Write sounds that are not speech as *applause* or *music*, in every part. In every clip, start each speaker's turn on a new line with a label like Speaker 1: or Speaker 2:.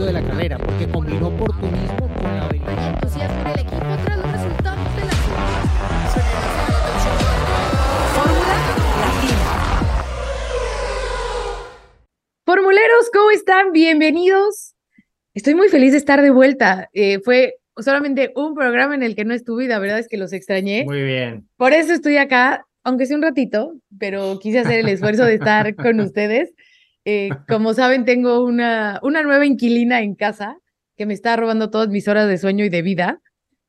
Speaker 1: éxito de la carrera, porque combinó oportunismo con la habilidad.
Speaker 2: entusiasmo en el equipo tras los resultados de la
Speaker 3: Fórmula Latina.
Speaker 2: Formuleros, ¿cómo están? Bienvenidos. Estoy muy feliz de estar de vuelta. Eh, fue solamente un programa en el que no estuve y la verdad es que los extrañé.
Speaker 1: Muy bien.
Speaker 2: Por eso estoy acá, aunque sea un ratito, pero quise hacer el esfuerzo de estar con ustedes. Eh, como saben, tengo una, una nueva inquilina en casa que me está robando todas mis horas de sueño y de vida,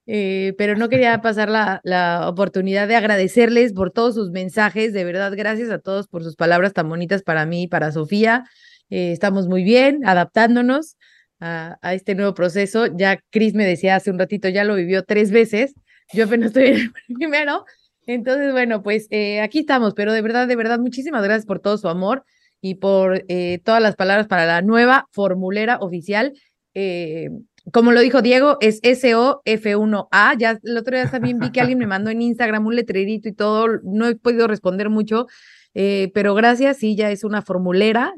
Speaker 2: eh, pero no quería *laughs* pasar la, la oportunidad de agradecerles por todos sus mensajes. De verdad, gracias a todos por sus palabras tan bonitas para mí y para Sofía. Eh, estamos muy bien, adaptándonos a, a este nuevo proceso. Ya Cris me decía hace un ratito, ya lo vivió tres veces. Yo apenas estoy en el *laughs* primero. Entonces, bueno, pues eh, aquí estamos, pero de verdad, de verdad, muchísimas gracias por todo su amor y por eh, todas las palabras para la nueva formulera oficial. Eh, como lo dijo Diego, es SOF1A. Ya el otro día también vi que alguien me mandó en Instagram un letrerito y todo. No he podido responder mucho, eh, pero gracias. Sí, ya es una formulera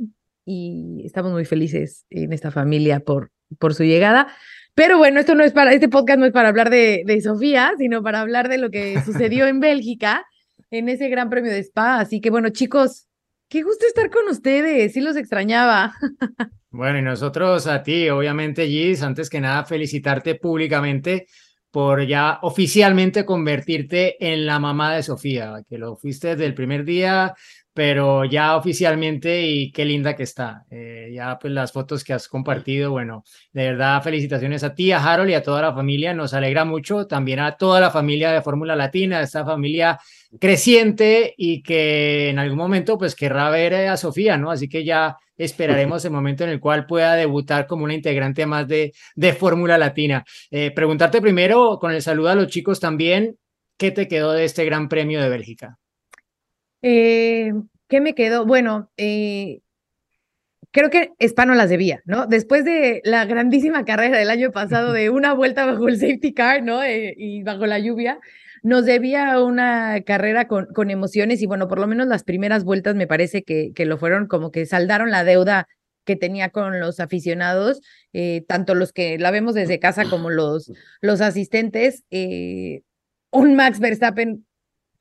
Speaker 2: y estamos muy felices en esta familia por, por su llegada. Pero bueno, esto no es para, este podcast no es para hablar de, de Sofía, sino para hablar de lo que sucedió en Bélgica, en ese gran premio de Spa. Así que bueno, chicos, qué gusto estar con ustedes, sí los extrañaba. *laughs*
Speaker 1: Bueno, y nosotros a ti, obviamente, Gis, antes que nada, felicitarte públicamente por ya oficialmente convertirte en la mamá de Sofía, que lo fuiste desde el primer día, pero ya oficialmente y qué linda que está. Eh, ya pues las fotos que has compartido, bueno, de verdad felicitaciones a ti, a Harold y a toda la familia, nos alegra mucho, también a toda la familia de Fórmula Latina, esta familia creciente y que en algún momento pues querrá ver a Sofía, ¿no? Así que ya esperaremos *laughs* el momento en el cual pueda debutar como una integrante más de, de Fórmula Latina. Eh, preguntarte primero, con el saludo a los chicos también, ¿qué te quedó de este Gran Premio de Bélgica?
Speaker 2: Eh, ¿Qué me quedó? Bueno, eh, creo que Spa no las debía, ¿no? Después de la grandísima carrera del año pasado de una vuelta bajo el safety car, ¿no? Eh, y bajo la lluvia, nos debía una carrera con, con emociones y bueno, por lo menos las primeras vueltas me parece que, que lo fueron como que saldaron la deuda que tenía con los aficionados, eh, tanto los que la vemos desde casa como los, los asistentes. Eh, un Max Verstappen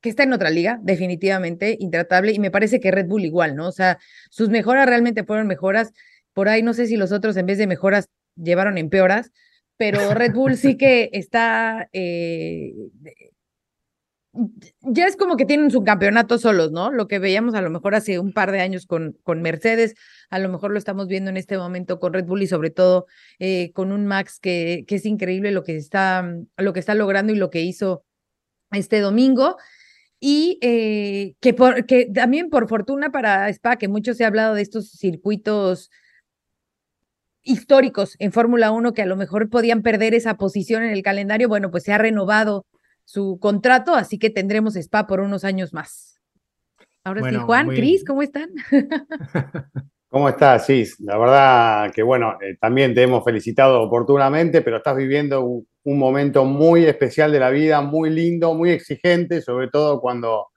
Speaker 2: que está en otra liga, definitivamente, intratable, y me parece que Red Bull igual, ¿no? O sea, sus mejoras realmente fueron mejoras. Por ahí no sé si los otros en vez de mejoras llevaron empeoras, pero Red Bull sí que *laughs* está eh, ya es como que tienen su campeonato solos, ¿no? Lo que veíamos a lo mejor hace un par de años con, con Mercedes, a lo mejor lo estamos viendo en este momento con Red Bull y sobre todo eh, con un Max que, que es increíble lo que, está, lo que está logrando y lo que hizo este domingo. Y eh, que, por, que también por fortuna para Spa, que mucho se ha hablado de estos circuitos históricos en Fórmula 1 que a lo mejor podían perder esa posición en el calendario, bueno, pues se ha renovado su contrato, así que tendremos spa por unos años más. Ahora
Speaker 1: Bueno,
Speaker 2: sí, Juan, Cris, ¿cómo están? *laughs*
Speaker 4: ¿Cómo estás? Sí, la verdad que bueno, eh, también te hemos felicitado oportunamente, pero estás viviendo un, momento muy especial de la vida, muy lindo, muy exigente, sobre todo cuando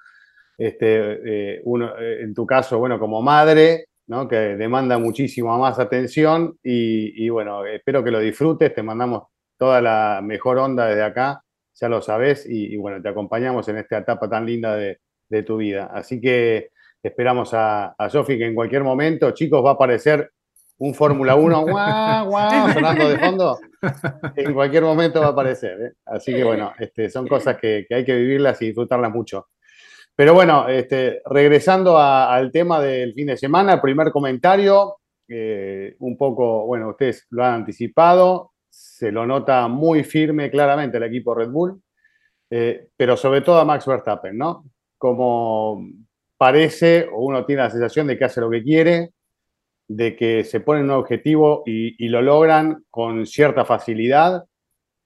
Speaker 4: este, eh, uno, eh, en tu caso, bueno, como madre, ¿no? que demanda muchísima más atención y, bueno, espero que lo disfrutes, te mandamos toda la mejor onda desde acá, ya lo sabes, y, bueno, te acompañamos en esta etapa tan linda de tu vida. Así que esperamos a, a Sofi que en cualquier momento, chicos, va a aparecer un Fórmula 1 *laughs* guau, guau, sonando de fondo. En cualquier momento va a aparecer. ¿eh? Así que bueno, este, son cosas que, que hay que vivirlas y disfrutarlas mucho. Pero bueno, este, regresando a- al tema del fin de semana, el primer comentario, eh, un poco, bueno, ustedes lo han anticipado, se lo nota muy firme claramente el equipo Red Bull, eh, pero sobre todo a Max Verstappen, ¿no? Como parece, o uno tiene la sensación de que hace lo que quiere, de que se ponen un objetivo y, lo logran con cierta facilidad,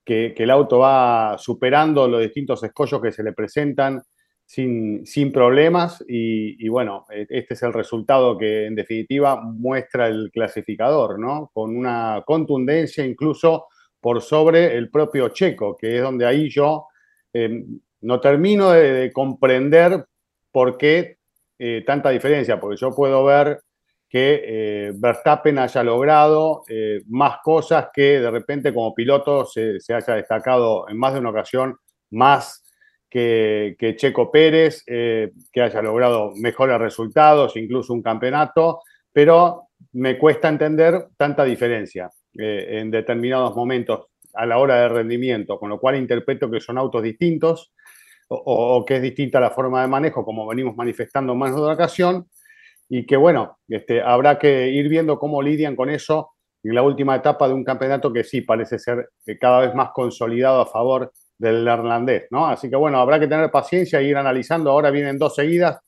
Speaker 4: que, el auto va superando los distintos escollos que se le presentan sin, sin problemas y, bueno, eh, este es el resultado que en definitiva muestra el clasificador, ¿no? Con una contundencia incluso por sobre el propio Checo, que es donde ahí yo eh, no termino de comprender por qué eh, tanta diferencia, porque yo puedo ver que eh, Verstappen haya logrado eh, más cosas que de repente como piloto se, haya destacado en más de una ocasión más que, Checo Pérez, que haya logrado mejores resultados, incluso un campeonato, pero me cuesta entender tanta diferencia en determinados momentos a la hora de rendimiento, con lo cual interpreto que son autos distintos o, que es distinta la forma de manejo, como venimos manifestando más de una ocasión, y que bueno, este, habrá que ir viendo cómo lidian con eso en la última etapa de un campeonato que sí parece ser eh, cada vez más consolidado a favor del neerlandés, ¿no? Así que bueno, habrá que tener paciencia e ir analizando. Ahora vienen dos seguidas,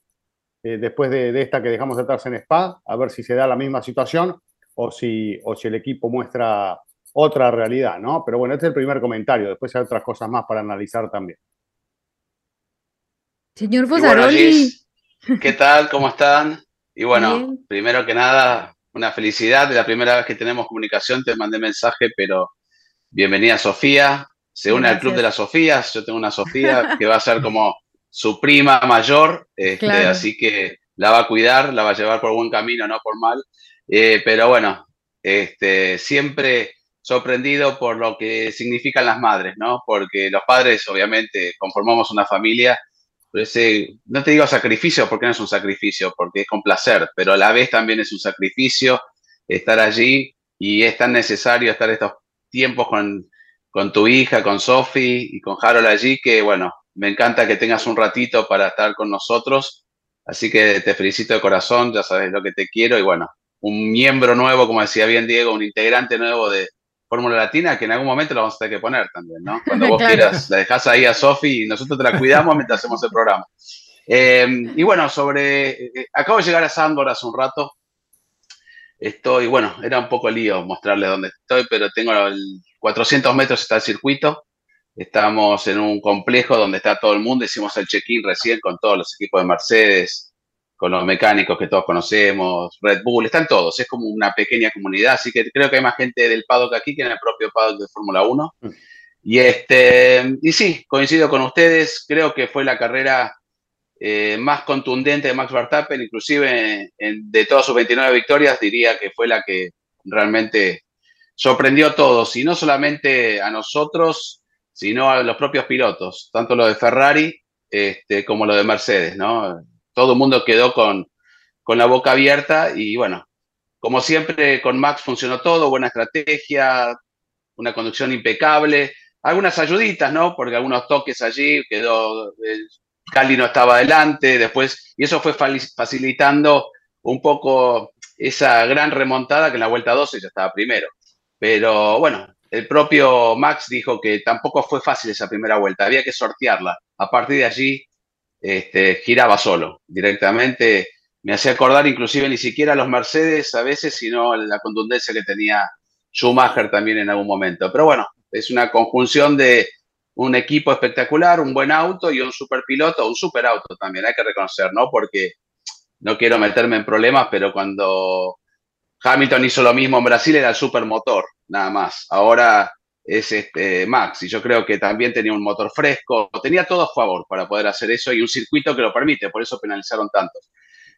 Speaker 4: eh, después de, esta que dejamos atrás en Spa, a ver si se da la misma situación o si, o si el equipo muestra otra realidad, ¿no? Pero bueno, este es el primer comentario, después hay otras cosas más para analizar también.
Speaker 2: Señor Fosaroli. *laughs*
Speaker 5: ¿Qué tal? ¿Cómo están? Y bueno, primero que nada, una felicidad. De la primera vez que tenemos comunicación te mandé mensaje, pero bienvenida Sofía. Se une al Club de las Sofías. Yo tengo una Sofía que va a ser como su prima mayor, este, así que la va a cuidar, la va a llevar por buen camino, no por mal. Eh, pero bueno, este, siempre sorprendido por lo que significan las madres, ¿no? Porque los padres, obviamente, conformamos una familia no te digo sacrificio porque no es un sacrificio, porque es con placer, pero a la vez también es un sacrificio estar allí y es tan necesario estar estos tiempos con, con tu hija, con Sophie y con Harold allí, que bueno, me encanta que tengas un ratito para estar con nosotros. Así que te felicito de corazón, ya sabes lo que te quiero y bueno, un miembro nuevo, como decía bien Diego, un integrante nuevo de, Fórmula Latina, que en algún momento la vamos a tener que poner también, ¿no? Cuando *laughs* vos quieras, la dejás ahí a Sofi y nosotros te la cuidamos mientras hacemos el programa. Eh, y bueno, sobre. Eh, acabo de llegar a Sandor hace un rato. Estoy, bueno, era un poco lío mostrarles dónde estoy, pero tengo el 400 metros está el circuito. Estamos en un complejo donde está todo el mundo. Hicimos el check-in recién con todos los equipos de Mercedes, con los mecánicos que todos conocemos, Red Bull, están todos, es como una pequeña comunidad, así que creo que hay más gente del paddock aquí que en el propio paddock de Fórmula 1. Mm. Y, este, y sí, coincido con ustedes, creo que fue la carrera eh, más contundente de Max Verstappen, inclusive de todas sus 29 victorias, diría que fue la que realmente sorprendió a todos, y no solamente a nosotros, sino a los propios pilotos, tanto lo de Ferrari este, como lo de Mercedes, ¿no? Todo el mundo quedó con, la boca abierta y bueno, como siempre con Max funcionó todo, buena estrategia, una conducción impecable, algunas ayuditas, ¿no? Porque algunos toques allí, quedó, Cali no estaba adelante, después, y eso fue facilitando un poco esa gran remontada que en la vuelta 12 ya estaba primero. Pero bueno, el propio Max dijo que tampoco fue fácil esa primera vuelta, había que sortearla. A partir de allí este, giraba solo directamente. Me hacía acordar inclusive ni siquiera a los Mercedes a veces, sino la contundencia que tenía Schumacher también en algún momento. Pero bueno, es una conjunción de un equipo espectacular, un buen auto y un super piloto, un super auto también, hay que reconocer, ¿no? Porque no quiero meterme en problemas, pero cuando Hamilton hizo lo mismo en Brasil era el super motor, nada más. Ahora es este, Max. Y yo creo que también tenía un motor fresco, tenía todo a favor para poder hacer eso y un circuito que lo permite, por eso penalizaron tantos.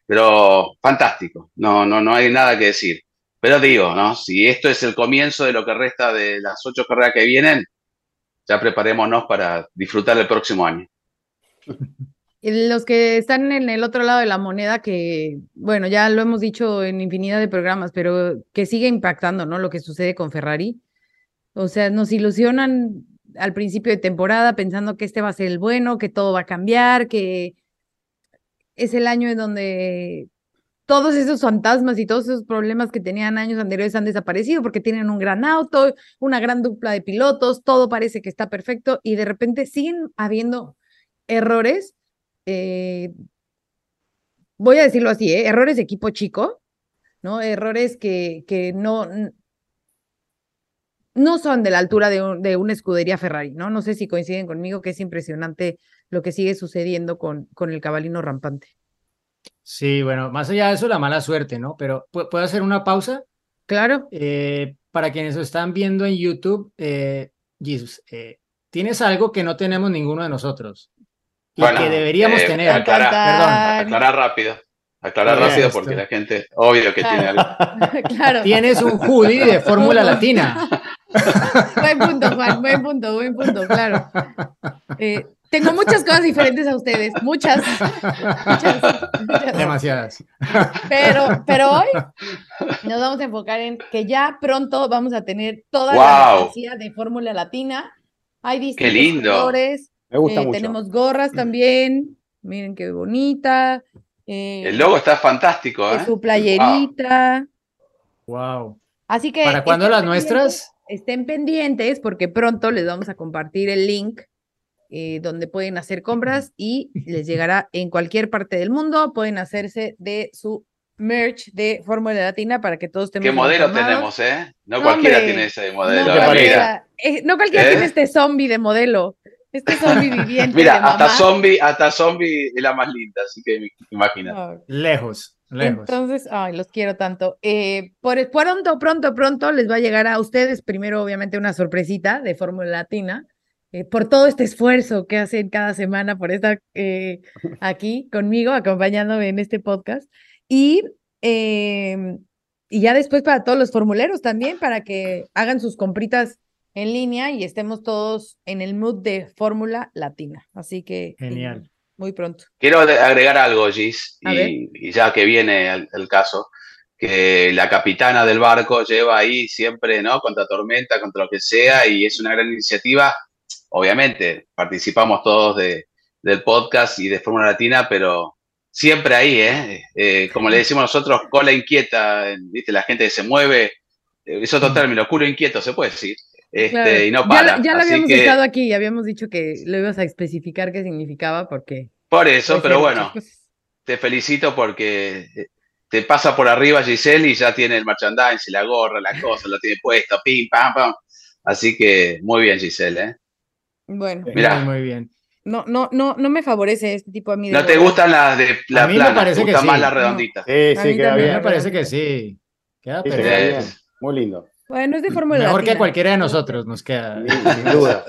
Speaker 5: Pero fantástico, no, no, no hay nada que decir. Pero digo, ¿no? Si esto es el comienzo de lo que resta de las ocho carreras que vienen, ya preparémonos para disfrutar el próximo año.
Speaker 2: Los que están en el otro lado de la moneda, que, bueno, ya lo hemos dicho en infinidad de programas, pero que sigue impactando, ¿no? Lo que sucede con Ferrari o sea, nos ilusionan al principio de temporada pensando que este va a ser el bueno, que todo va a cambiar, que es el año en donde todos esos fantasmas y todos esos problemas que tenían años anteriores han desaparecido porque tienen un gran auto, una gran dupla de pilotos, todo parece que está perfecto y de repente siguen habiendo errores, eh, voy a decirlo así, ¿eh? errores de equipo chico, ¿no? Errores que, que no, no son de la altura de, de, una escudería Ferrari, ¿no? No sé si coinciden conmigo que es impresionante lo que sigue sucediendo con, con el cabalino rampante.
Speaker 1: Sí, bueno, más allá de eso, la mala suerte, ¿no? Pero ¿puedo hacer una pausa?
Speaker 2: Claro.
Speaker 1: Eh, para quienes lo están viendo en YouTube, eh, Jesus, eh, tienes algo que no tenemos ninguno de nosotros y que deberíamos tener.
Speaker 5: Aclarar, perdón. Aclarar rápido. Aclarar rápido porque la gente, obvio que tiene *laughs* algo.
Speaker 1: claro. Tienes un hoodie de Fórmula *laughs* Latina. *laughs*
Speaker 2: buen punto, Juan, buen punto, buen punto, claro. Eh, tengo muchas cosas diferentes a ustedes, muchas.
Speaker 1: Demasiadas.
Speaker 2: Pero, pero hoy nos vamos a enfocar en que ya pronto vamos a tener toda la fantasía de Fórmula Latina. Hay distintos
Speaker 5: qué lindo.
Speaker 2: colores. Me gusta eh, Tenemos gorras también. Miren qué bonita.
Speaker 5: Eh, El logo está fantástico, ¿eh?
Speaker 2: Su playerita.
Speaker 1: Wow.
Speaker 2: Así que.
Speaker 1: ¿Para cuándo las nuestras?
Speaker 2: Estén pendientes porque pronto les vamos a compartir el link eh, donde pueden hacer compras y les llegará en cualquier parte del mundo. Pueden hacerse de su merch de Fórmula Latina para que todos
Speaker 5: estemos. ¿Qué modelo tenemos, eh? No, cualquiera tiene ese modelo.
Speaker 2: No cualquiera, eh, no cualquiera tiene este zombie de modelo. Este zombie *laughs* viviente.
Speaker 5: Mira, hasta zombie, hasta zombie es la más linda, así que imagina.
Speaker 1: Lejos, lejos.
Speaker 2: Entonces, ay, los quiero tanto. Eh, por pronto, pronto, pronto les va a llegar a ustedes primero, obviamente, una sorpresita de Fórmula Latina eh, por todo este esfuerzo que hacen cada semana por estar eh, *laughs* aquí conmigo, acompañándome en este podcast. Y, em, y ya después para todos los formuleros también, para que hagan sus compritas en línea y estemos todos en el mood de Fórmula Latina. Así que...
Speaker 1: Genial.
Speaker 2: Muy pronto.
Speaker 5: Quiero agregar algo, Gis, y, ya que viene el, caso, que la capitana del barco lleva ahí siempre, ¿no? Contra tormenta, contra lo que sea, y es una gran iniciativa obviamente participamos todos de, del podcast y de Fórmula Latina, pero siempre ahí, ¿eh? ¿eh? como le decimos nosotros, cola inquieta, ¿viste? La gente que se mueve, es otro mm. término, culo inquieto, se puede decir. Este, y no para.
Speaker 2: Ya, lo, habíamos estado aquí y habíamos dicho que lo ibas a especificar qué significaba porque...
Speaker 5: Por eso, pero bueno, te felicito porque eh, te pasa por arriba Giselle y ya tiene el merchandise, la gorra, la cosa, lo tiene puesto, pim, pam, pam. Así que muy bien Giselle, ¿eh?
Speaker 2: Bueno,
Speaker 1: Mira. muy bien.
Speaker 2: No, no, no, no me favorece este tipo a mí.
Speaker 5: ¿No te gustan las de la a mí me parece que sí. más las redonditas?
Speaker 4: Sí, sí, queda bien.
Speaker 1: Me parece que sí. Queda perfecto.
Speaker 4: Muy lindo.
Speaker 2: Bueno, es de Fórmula
Speaker 1: Mejor que cualquiera de nosotros nos queda. Sin duda.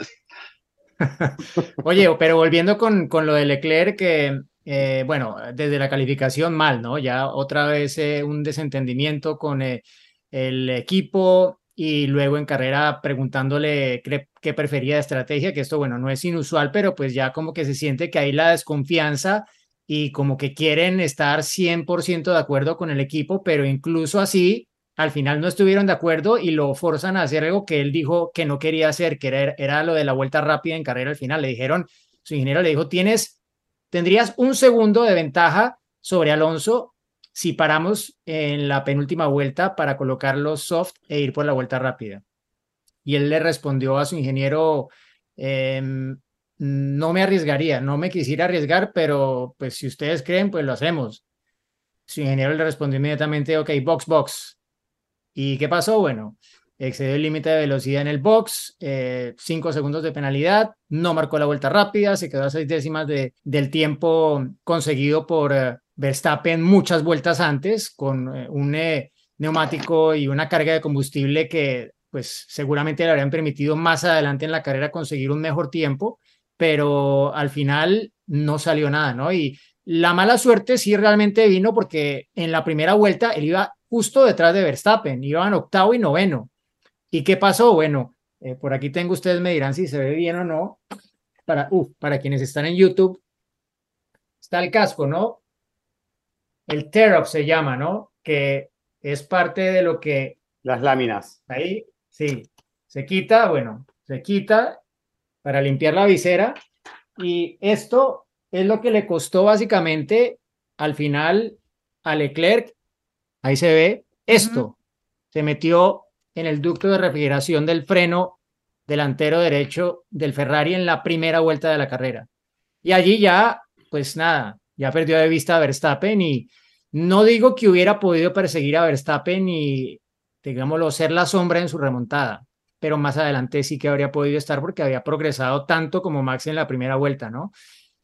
Speaker 1: *laughs* Oye, pero volviendo con, con lo de Leclerc, que eh, bueno, desde la calificación mal, ¿no? Ya otra vez eh, un desentendimiento con eh, el equipo, y luego en carrera preguntándole qué prefería de estrategia, que esto, bueno, no es inusual, pero pues ya como que se siente que hay la desconfianza y como que quieren estar 100% de acuerdo con el equipo, pero incluso así, al final no estuvieron de acuerdo y lo forzan a hacer algo que él dijo que no quería hacer, que era, era lo de la vuelta rápida en carrera al final. Le dijeron, su ingeniero le dijo, tienes, tendrías un segundo de ventaja sobre Alonso si paramos en la penúltima vuelta para colocar los soft e ir por la vuelta rápida. Y él le respondió a su ingeniero, em, no me arriesgaría, no me quisiera arriesgar, pero pues si ustedes creen, pues lo hacemos. Su ingeniero le respondió inmediatamente, ok, box, box. ¿Y qué pasó? Bueno, excedió el límite de velocidad en el box, eh, cinco segundos de penalidad, no marcó la vuelta rápida, se quedó a seis décimas de, del tiempo conseguido por eh, Verstappen muchas vueltas antes con eh, un neumático y una carga de combustible que pues seguramente le habrían permitido más adelante en la carrera conseguir un mejor tiempo, pero al final no salió nada, ¿no? Y la mala suerte sí realmente vino porque en la primera vuelta él iba justo detrás de Verstappen, iban octavo y noveno. ¿Y qué pasó? Bueno, eh, por aquí tengo, ustedes me dirán si se ve bien o no. Para, para quienes están en YouTube, está el casco, ¿no? El tear se llama, ¿no? Que es parte de lo que...
Speaker 4: Las láminas.
Speaker 1: Ahí, sí. Se quita, bueno, se quita para limpiar la visera. Y esto es lo que le costó básicamente al final a Leclerc. Ahí se ve esto. Se metió en el ducto de refrigeración del freno delantero derecho del Ferrari en la primera vuelta de la carrera. Y allí ya, pues nada, ya perdió de vista a Verstappen y no digo que hubiera podido perseguir a Verstappen y, digámoslo, ser la sombra en su remontada, pero más adelante sí que habría podido estar porque había progresado tanto como Max en la primera vuelta, ¿no?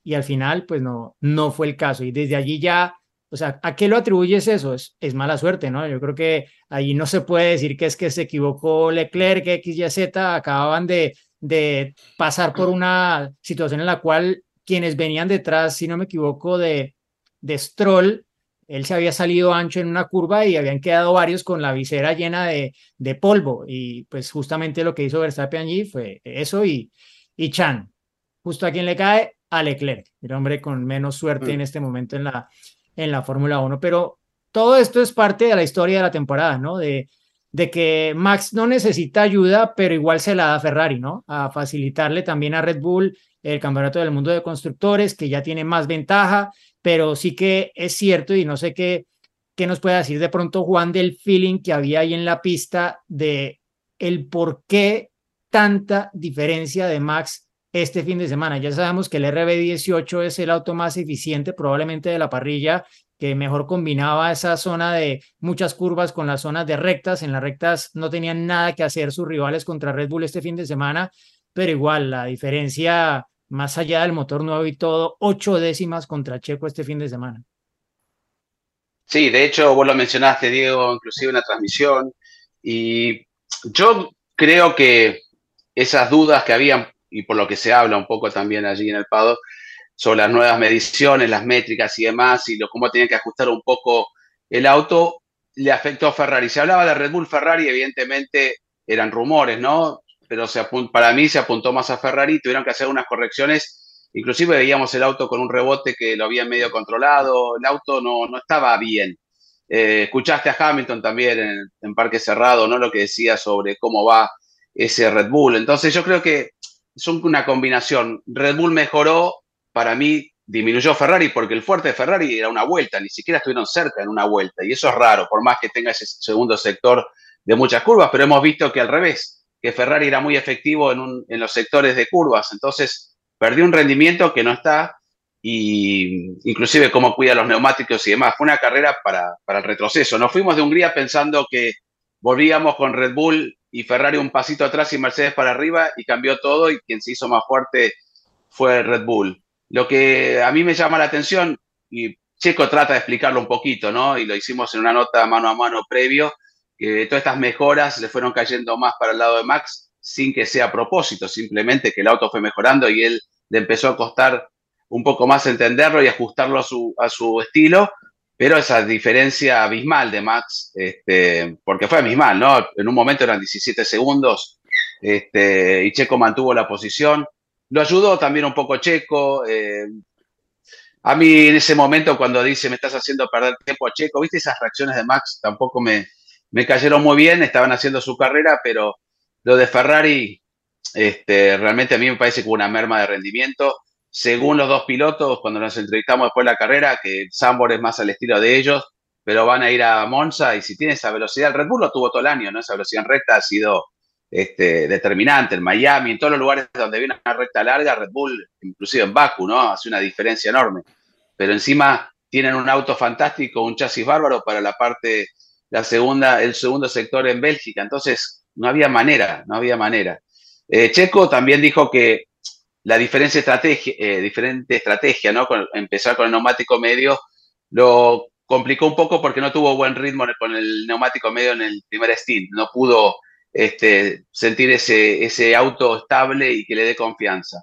Speaker 1: Y al final, pues no, no fue el caso. Y desde allí ya, o sea, ¿a qué lo atribuyes eso? Es, es mala suerte, ¿no? Yo creo que ahí no se puede decir que es que se equivocó Leclerc, que X, Y, Z acababan de, de pasar por una situación en la cual quienes venían detrás, si no me equivoco, de, de Stroll, él se había salido ancho en una curva y habían quedado varios con la visera llena de, de polvo. Y pues justamente lo que hizo Verstappen allí fue eso y, y Chan. Justo a quien le cae, a Leclerc, el hombre con menos suerte mm. en este momento en la, en la Fórmula 1. Pero todo esto es parte de la historia de la temporada, ¿no? De, que Max no necesita ayuda, pero igual se la da Ferrari, ¿no? A facilitarle también a Red Bull el campeonato del mundo de constructores, que ya tiene más ventaja, pero sí que es cierto y no sé qué, qué nos puede decir de pronto Juan del feeling que había ahí en la pista de el por qué tanta diferencia de Max este fin de semana. Ya sabemos que el RB18 es el auto más eficiente probablemente de la parrilla, que mejor combinaba esa zona de muchas curvas con las zonas de rectas. En las rectas no tenían nada que hacer sus rivales contra Red Bull este fin de semana, pero igual la diferencia más allá del motor nuevo y todo, ocho décimas contra Checo este fin de semana.
Speaker 5: Sí, de hecho, vos lo mencionaste, Diego, inclusive en la transmisión, y yo creo que esas dudas que habían, y por lo que se habla un poco también allí en el Pado, sobre las nuevas mediciones, las métricas y demás, y lo, cómo tenían que ajustar un poco el auto, le afectó a Ferrari. Se hablaba de Red Bull Ferrari, evidentemente eran rumores, ¿no? pero se para mí se apuntó más a Ferrari, tuvieron que hacer unas correcciones, inclusive veíamos el auto con un rebote que lo había medio controlado, el auto no, no estaba bien. Eh, escuchaste a Hamilton también en, Parque Cerrado, ¿no? Lo que decía sobre cómo va ese Red Bull. Entonces yo creo que son una combinación. Red Bull mejoró, para mí disminuyó Ferrari porque el fuerte de Ferrari era una vuelta, ni siquiera estuvieron cerca en una vuelta. Y eso es raro, por más que tenga ese segundo sector de muchas curvas, pero hemos visto que al revés, que Ferrari era muy efectivo en, los sectores de curvas, entonces perdió un rendimiento que no está y inclusive cómo cuida los neumáticos y demás. Fue una carrera para, el retroceso. Nos fuimos de Hungría pensando que volvíamos con Red Bull y Ferrari un pasito atrás y Mercedes para arriba y cambió todo y quien se hizo más fuerte fue Red Bull. Lo que a mí me llama la atención, y Checo trata de explicarlo un poquito, ¿no? Y lo hicimos en una nota mano a mano previo, que todas estas mejoras le fueron cayendo más para el lado de Max sin que sea a propósito, simplemente que el auto fue mejorando y él le empezó a costar un poco más entenderlo y ajustarlo a su, a su estilo, pero esa diferencia abismal de Max, este, porque fue abismal, ¿no? En un momento eran 17 segundos este, y Checo mantuvo la posición. Lo ayudó también un poco Checo. Eh, a mí en ese momento cuando dice me estás haciendo perder tiempo a Checo, viste esas reacciones de Max, tampoco me, me cayeron muy bien, estaban haciendo su carrera, pero lo de Ferrari, este, realmente a mí me parece que una merma de rendimiento. Según los dos pilotos, cuando nos entrevistamos después de la carrera, que Sambor es más al estilo de ellos, pero van a ir a Monza y si tiene esa velocidad, el Red Bull lo tuvo todo el año, ¿no? Esa velocidad en recta ha sido este, determinante. En Miami, en todos los lugares donde viene una recta larga, Red Bull, inclusive en Baku, ¿no? Hace una diferencia enorme. Pero encima tienen un auto fantástico, un chasis bárbaro para la parte la segunda, el segundo sector en Bélgica. Entonces, no había manera, no había manera. Eh, Checo también dijo que la diferencia estrategia, eh, diferente estrategia, ¿no? Empezar con el neumático medio, lo complicó un poco porque no tuvo buen ritmo con el neumático medio en el primer stint. No pudo este, sentir ese, ese auto estable y que le dé confianza.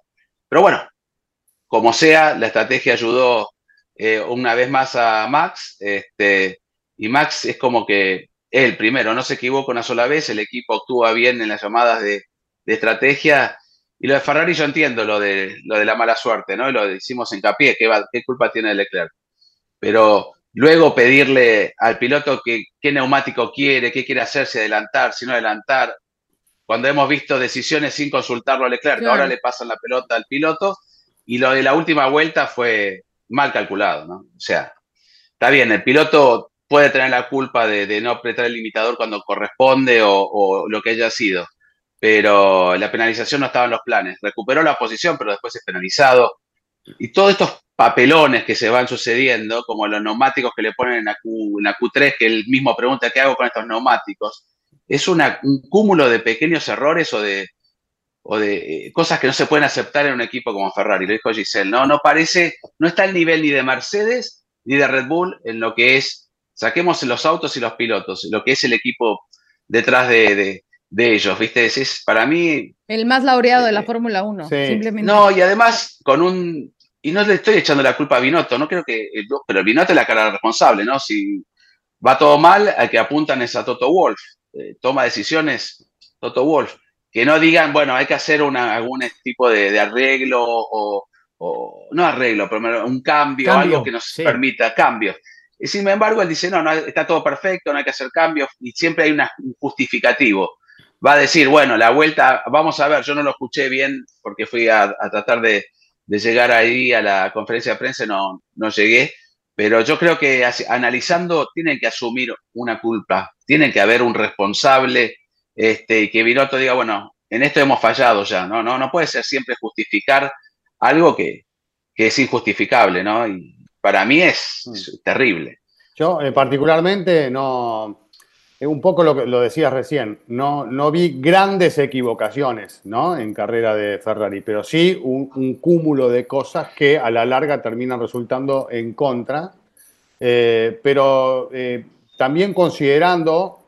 Speaker 5: Pero bueno, como sea, la estrategia ayudó eh, una vez más a Max. Este, y Max es como que él primero no se equivoca una sola vez, el equipo actúa bien en las llamadas de, estrategia. Y lo de Ferrari yo entiendo lo de, lo de la mala suerte, ¿no? Y lo hicimos hincapié, ¿qué, qué culpa tiene Leclerc? Pero luego pedirle al piloto que, qué neumático quiere, qué quiere hacer, si adelantar, si no adelantar. Cuando hemos visto decisiones sin consultarlo a Leclerc, ahora le pasan la pelota al piloto. Y lo de la última vuelta fue mal calculado, ¿no? O sea, está bien, el piloto puede tener la culpa de, no apretar el limitador cuando corresponde o, lo que haya sido. Pero la penalización no estaba en los planes. Recuperó la posición, pero después es penalizado. Y todos estos papelones que se van sucediendo, como los neumáticos que le ponen en la, Q, 3 que él mismo pregunta qué hago con estos neumáticos, es un cúmulo de pequeños errores o de, de eh, cosas que no se pueden aceptar en un equipo como Ferrari. Lo dijo Giselle, no, no parece, no está el nivel ni de Mercedes ni de Red Bull en lo que es Saquemos los autos y los pilotos, lo que es el equipo detrás de, ellos, ¿viste? Es, para mí...
Speaker 2: El más laureado de la eh, Fórmula 1, simplemente.
Speaker 5: No, y además con un, y no le estoy echando la culpa a Binotto, no creo que, pero Binotto es la cara responsable, ¿no? Si va todo mal, al que apuntan es a Toto Wolf, eh, toma decisiones Toto Wolf, que no digan, bueno, hay que hacer una, algún tipo de, arreglo o, no arreglo, pero un cambio, algo que nos permita cambios. Y sin embargo, él dice, no, no, está todo perfecto, no hay que hacer cambios, y siempre hay un justificativo. Va a decir, bueno, la vuelta, vamos a ver, yo no lo escuché bien porque fui a, tratar de, llegar ahí a la conferencia de prensa, no, no llegué, pero yo creo que analizando tienen que asumir una culpa, tienen que haber un responsable, este, y que Viroto diga, bueno, en esto hemos fallado ya, ¿no? No, no puede ser siempre justificar algo que, que es injustificable, ¿no? Y, para mí es, mm. terrible.
Speaker 4: Yo eh, particularmente no, un poco lo que lo decías recién, no, no vi grandes equivocaciones ¿no? en carrera de Ferrari, pero sí un, cúmulo de cosas que a la larga terminan resultando en contra. Eh, pero también considerando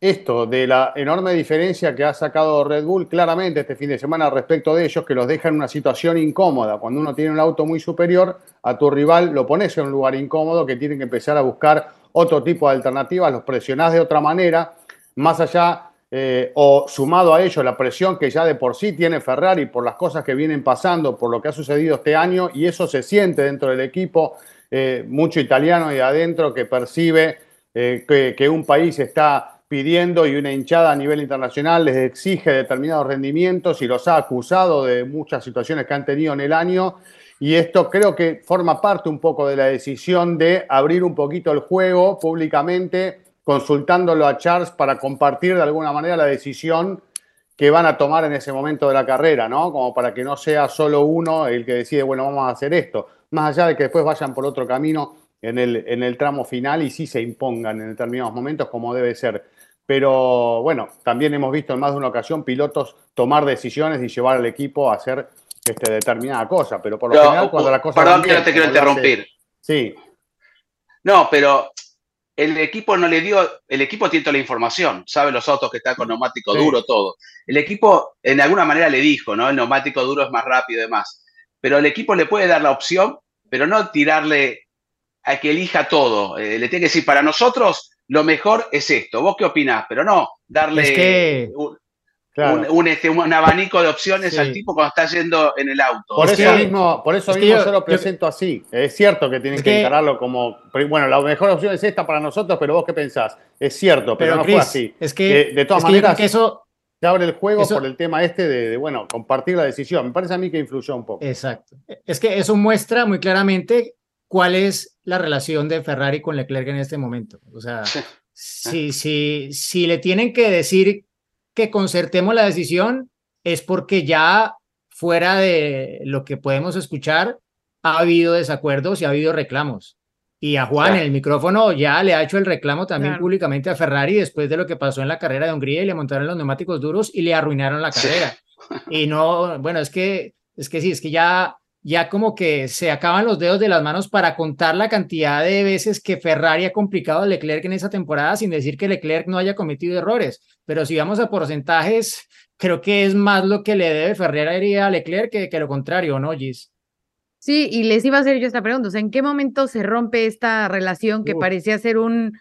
Speaker 4: esto de la enorme diferencia que ha sacado Red Bull claramente este fin de semana respecto de ellos, que los deja en una situación incómoda. Cuando uno tiene un auto muy superior a tu rival, lo pones en un lugar incómodo que tienen que empezar a buscar otro tipo de alternativas, los presionás de otra manera, más allá eh, o sumado a ello la presión que ya de por sí tiene Ferrari por las cosas que vienen pasando, por lo que ha sucedido este año, y eso se siente dentro del equipo, eh, mucho italiano y adentro que percibe eh, que un país está pidiendo y una hinchada a nivel internacional les exige determinados rendimientos y los ha acusado de muchas situaciones que han tenido en el año. Y esto creo que forma parte un poco de la decisión de abrir un poquito el juego públicamente, consultándolo a Charles para compartir de alguna manera la decisión que van a tomar en ese momento de la carrera, ¿no? Como para que no sea solo uno el que decide, bueno, vamos a hacer esto. Más allá de que después vayan por otro camino en el, en el tramo final y sí se impongan en determinados momentos como debe ser. Pero bueno, también hemos visto en más de una ocasión pilotos tomar decisiones y llevar al equipo a hacer este, determinada cosa. Pero por lo general, cuando la cosa.
Speaker 5: Perdón que no te quiero interrumpir.
Speaker 4: Sí.
Speaker 5: No, pero el equipo no le dio, el equipo tiene toda la información, sabe los autos que están con neumático duro, todo. El equipo en alguna manera le dijo, ¿no? El neumático duro es más rápido y demás. Pero el equipo le puede dar la opción, pero no tirarle a que elija todo. Eh, le tiene que decir, para nosotros lo mejor es esto. ¿Vos qué opinás? Pero no darle un, este, un, abanico de opciones al tipo cuando está yendo en el auto.
Speaker 4: Por eso mismo, por eso mismo yo, lo presento así. Es cierto que tienen que, encararlo como, bueno, la mejor opción es esta para nosotros, pero vos qué pensás. Es cierto, pero, no fue así.
Speaker 1: Es que,
Speaker 4: de, todas maneras, eso, se abre el juego por el tema este de, bueno, compartir la decisión. Me parece a mí que influyó un poco.
Speaker 1: Exacto. Es que eso muestra muy claramente cuál es la relación de Ferrari con Leclerc en este momento. O sea, si, si, si le tienen que decir que concertemos la decisión, es porque ya fuera de lo que podemos escuchar, ha habido desacuerdos y ha habido reclamos. Y a Juan en el micrófono ya le ha hecho el reclamo también públicamente a Ferrari después de lo que pasó en la carrera de Hungría y le montaron los neumáticos duros y le arruinaron la carrera. Y no, bueno, es que, es que sí, es que ya ya como que se acaban los dedos de las manos para contar la cantidad de veces que Ferrari ha complicado a Leclerc en esa temporada, sin decir que Leclerc no haya cometido errores. Pero si vamos a porcentajes, creo que es más lo que le debe Ferrari a Leclerc que, que lo contrario, ¿no, Gis?
Speaker 2: Sí, y les iba a hacer yo esta pregunta, o sea, ¿en qué momento se rompe esta relación que parecía ser un,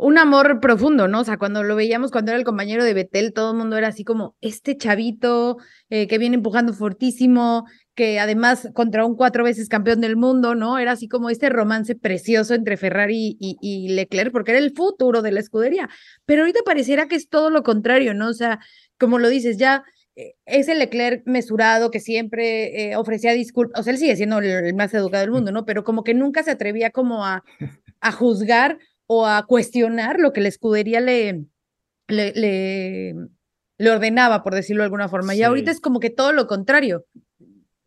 Speaker 2: un amor profundo, ¿no? O sea, cuando lo veíamos cuando era el compañero de Betel, todo el mundo era así como, este chavito eh, que viene empujando fortísimo, que además contra un cuatro veces campeón del mundo, ¿no? Era así como este romance precioso entre Ferrari y, Leclerc, porque era el futuro de la escudería. Pero ahorita pareciera que es todo lo contrario, ¿no? O sea, como lo dices, ya eh, es el Leclerc mesurado que siempre eh, ofrecía disculpas, o sea, él sigue siendo el, más educado del mundo, ¿no? Pero como que nunca se atrevía como a, a juzgar o a cuestionar lo que la escudería le, le, le, ordenaba, por decirlo de alguna forma. Y ahorita es como que todo lo contrario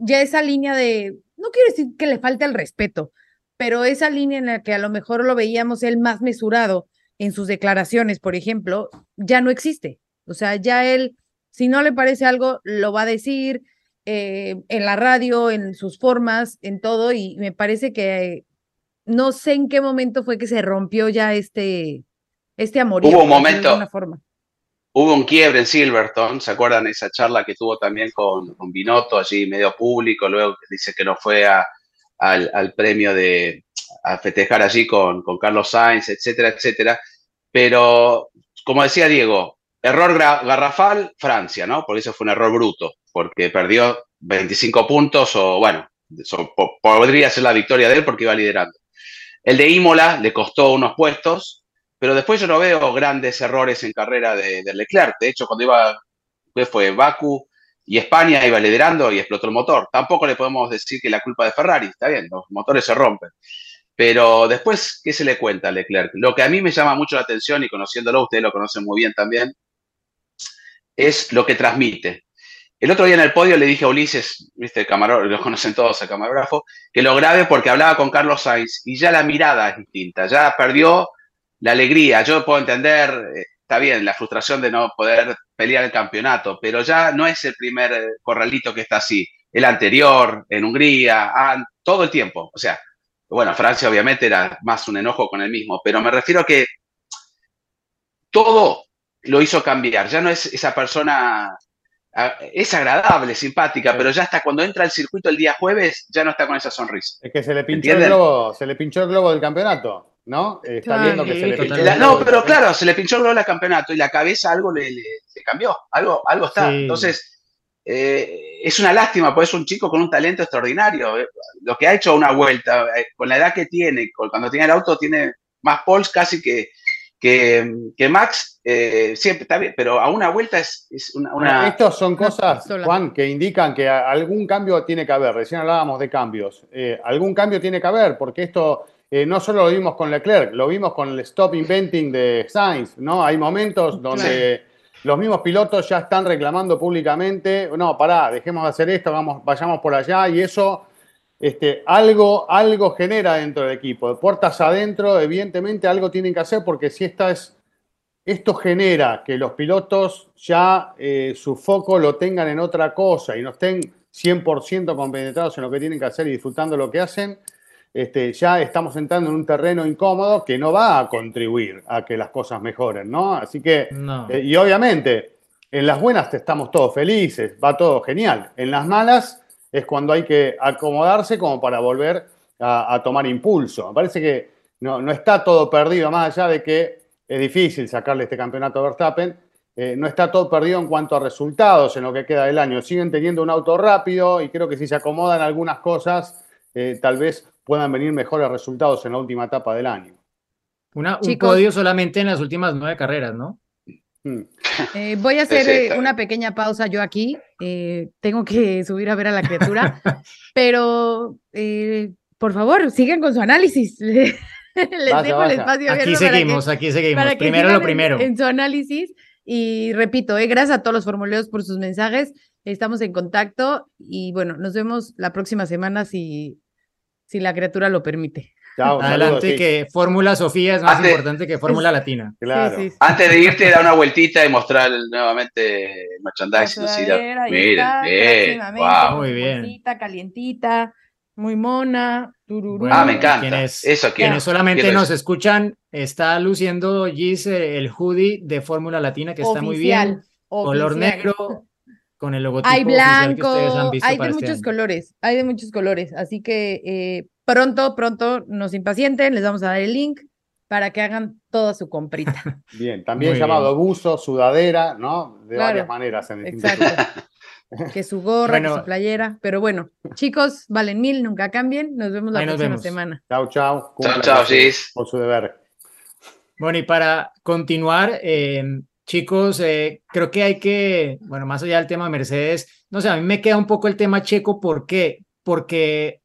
Speaker 2: ya esa línea de, no quiero decir que le falte el respeto, pero esa línea en la que a lo mejor lo veíamos él más mesurado en sus declaraciones, por ejemplo, ya no existe. O sea, ya él, si no le parece algo, lo va a decir eh, en la radio, en sus formas, en todo, y me parece que no sé en qué momento fue que se rompió ya este, este amor.
Speaker 5: Hubo un momento. forma. Hubo un quiebre en Silverton, ¿se acuerdan esa charla que tuvo también con, con Binotto allí medio público? Luego dice que no fue a, al, premio de a festejar allí con, con Carlos Sainz, etcétera, etcétera. Pero, como decía Diego, error garrafal, Francia, ¿no? Porque eso fue un error bruto, porque perdió 25 puntos o, bueno, podría ser la victoria de él porque iba liderando. El de Imola le costó unos puestos, pero después yo no veo grandes errores en carrera de, Leclerc. De hecho, cuando iba, fue Baku y España iba liderando y explotó el motor. Tampoco le podemos decir que la culpa de Ferrari, está bien, los motores se rompen. Pero después, ¿qué se le cuenta a Leclerc? Lo que a mí me llama mucho la atención y conociéndolo, ustedes lo conocen muy bien también, es lo que transmite. El otro día en el podio le dije a Ulises, viste, camarógrafo, lo conocen todos el camarógrafo, que lo grabe porque hablaba con Carlos Sainz y ya la mirada es distinta, ya perdió la alegría. Yo puedo entender, eh, está bien, la frustración de no poder pelear el campeonato, pero ya no es el primer eh, corralito que está así. El anterior, en Hungría, todo el tiempo. O sea, bueno, Francia obviamente era más un enojo con el mismo, pero me refiero a que todo lo hizo cambiar. Ya no es esa persona, es agradable, simpática, pero ya hasta cuando entra al circuito el día jueves, ya no está con esa sonrisa.
Speaker 4: Es que se le pinchó, el globo, se le pinchó el globo del campeonato, ¿no? Está viendo que se le pinchó
Speaker 5: No, pero claro, se le pinchó el globo del campeonato y la cabeza algo le, cambió, algo, algo está. Entonces, eh, es una lástima, pues es un chico con un talento extraordinario. Eh, lo que ha hecho una vuelta, eh, con la edad que tiene, cuando tiene el auto, tiene más poles casi que, que, Max eh, siempre está bien, pero a una vuelta es, una,
Speaker 4: Estas son cosas, Juan, que indican que algún cambio tiene que haber. Recién hablábamos de cambios. Eh, algún cambio tiene que haber, porque esto eh, no solo lo vimos con Leclerc, lo vimos con el stop inventing de Sainz, ¿no? Hay momentos donde los mismos pilotos ya están reclamando públicamente, no, pará, dejemos de hacer esto, vamos, vayamos por allá, y eso este, algo, algo genera dentro del equipo. De puertas adentro, evidentemente algo tienen que hacer porque si esta es, esto genera que los pilotos ya eh, su foco lo tengan en otra cosa y no estén 100% compenetrados en lo que tienen que hacer y disfrutando lo que hacen, este, ya estamos entrando en un terreno incómodo que no va a contribuir a que las cosas mejoren, ¿no? Así que, eh, y obviamente, en las buenas estamos todos felices, va todo genial. En las malas es cuando hay que acomodarse como para volver a, tomar impulso. Me parece que no, está todo perdido, más allá de que es difícil sacarle este campeonato a Verstappen, eh, no está todo perdido en cuanto a resultados en lo que queda del año. Siguen teniendo un auto rápido y creo que si se acomodan algunas cosas, eh, tal vez puedan venir mejores resultados en la última etapa del año.
Speaker 1: Una, un podio solamente en las últimas nueve carreras, ¿no?
Speaker 2: Mm. *laughs* Eh, voy a hacer eh, una pequeña pausa yo aquí. Eh, tengo que *laughs* subir a ver a la criatura, *laughs* pero por favor, sigan con su análisis. Les
Speaker 1: dejo el espacio Aquí seguimos, aquí seguimos. primero lo primero.
Speaker 2: En, su análisis. Y repito, gracias a todos los formuleros por sus mensajes. Estamos en contacto y bueno, nos vemos la próxima semana si, si la criatura lo permite.
Speaker 1: Adelante, que Fórmula Sofía es más importante que Fórmula Latina.
Speaker 5: Claro. Antes de irte, da una vueltita y mostrar nuevamente el merchandising.
Speaker 2: miren, bien. Wow. Muy bien. Calientita, muy mona.
Speaker 5: ah, me encanta. Quienes,
Speaker 1: Eso, quienes solamente nos escuchan, está luciendo Gis el hoodie de Fórmula Latina que está muy bien. Color negro, *laughs* con el logotipo
Speaker 2: hay blanco, que ustedes han visto hay de este muchos colores, hay de muchos colores, así que eh, pronto, pronto nos impacienten, les vamos a dar el link para que hagan toda su comprita. *laughs*
Speaker 4: Bien, también llamado buzo, sudadera, ¿no? De varias maneras. En
Speaker 2: exacto. que su gorra, que su playera, pero bueno, chicos, valen mil, nunca cambien, nos vemos la próxima semana.
Speaker 4: Chao, chao.
Speaker 5: Chao, chao,
Speaker 4: Por su deber.
Speaker 1: Bueno, y para continuar, eh, Chicos, eh, creo que hay que, bueno, más allá del tema de Mercedes, no sé, a mí me queda un poco el tema Checo, ¿por qué? Porque,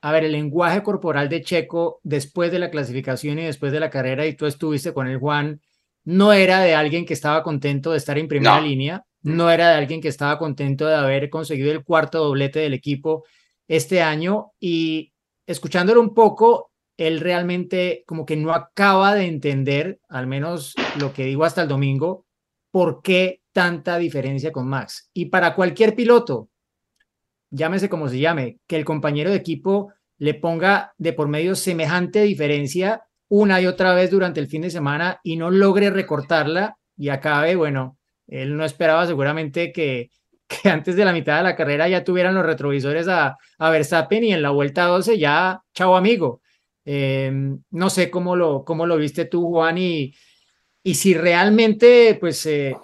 Speaker 1: a ver, el lenguaje corporal de Checo después de la clasificación y después de la carrera, y tú estuviste con el Juan, no era de alguien que estaba contento de estar en primera línea, no era de alguien que estaba contento de haber conseguido el cuarto doblete del equipo este año, y escuchándolo un poco, él realmente como que no acaba de entender, al menos lo que digo hasta el domingo, por qué tanta diferencia con Max. Y para cualquier piloto, llámese como se llame, que el compañero de equipo le ponga de por medio semejante diferencia una y otra vez durante el fin de semana y no logre recortarla y acabe, bueno, él no esperaba seguramente que *laughs* que antes de la mitad de la carrera ya tuvieran los retrovisores a, a Verstappen y en la vuelta 12 ya, chao amigo. Em, no sé cómo lo, cómo lo viste tú, Juan, y, y si realmente pues eh,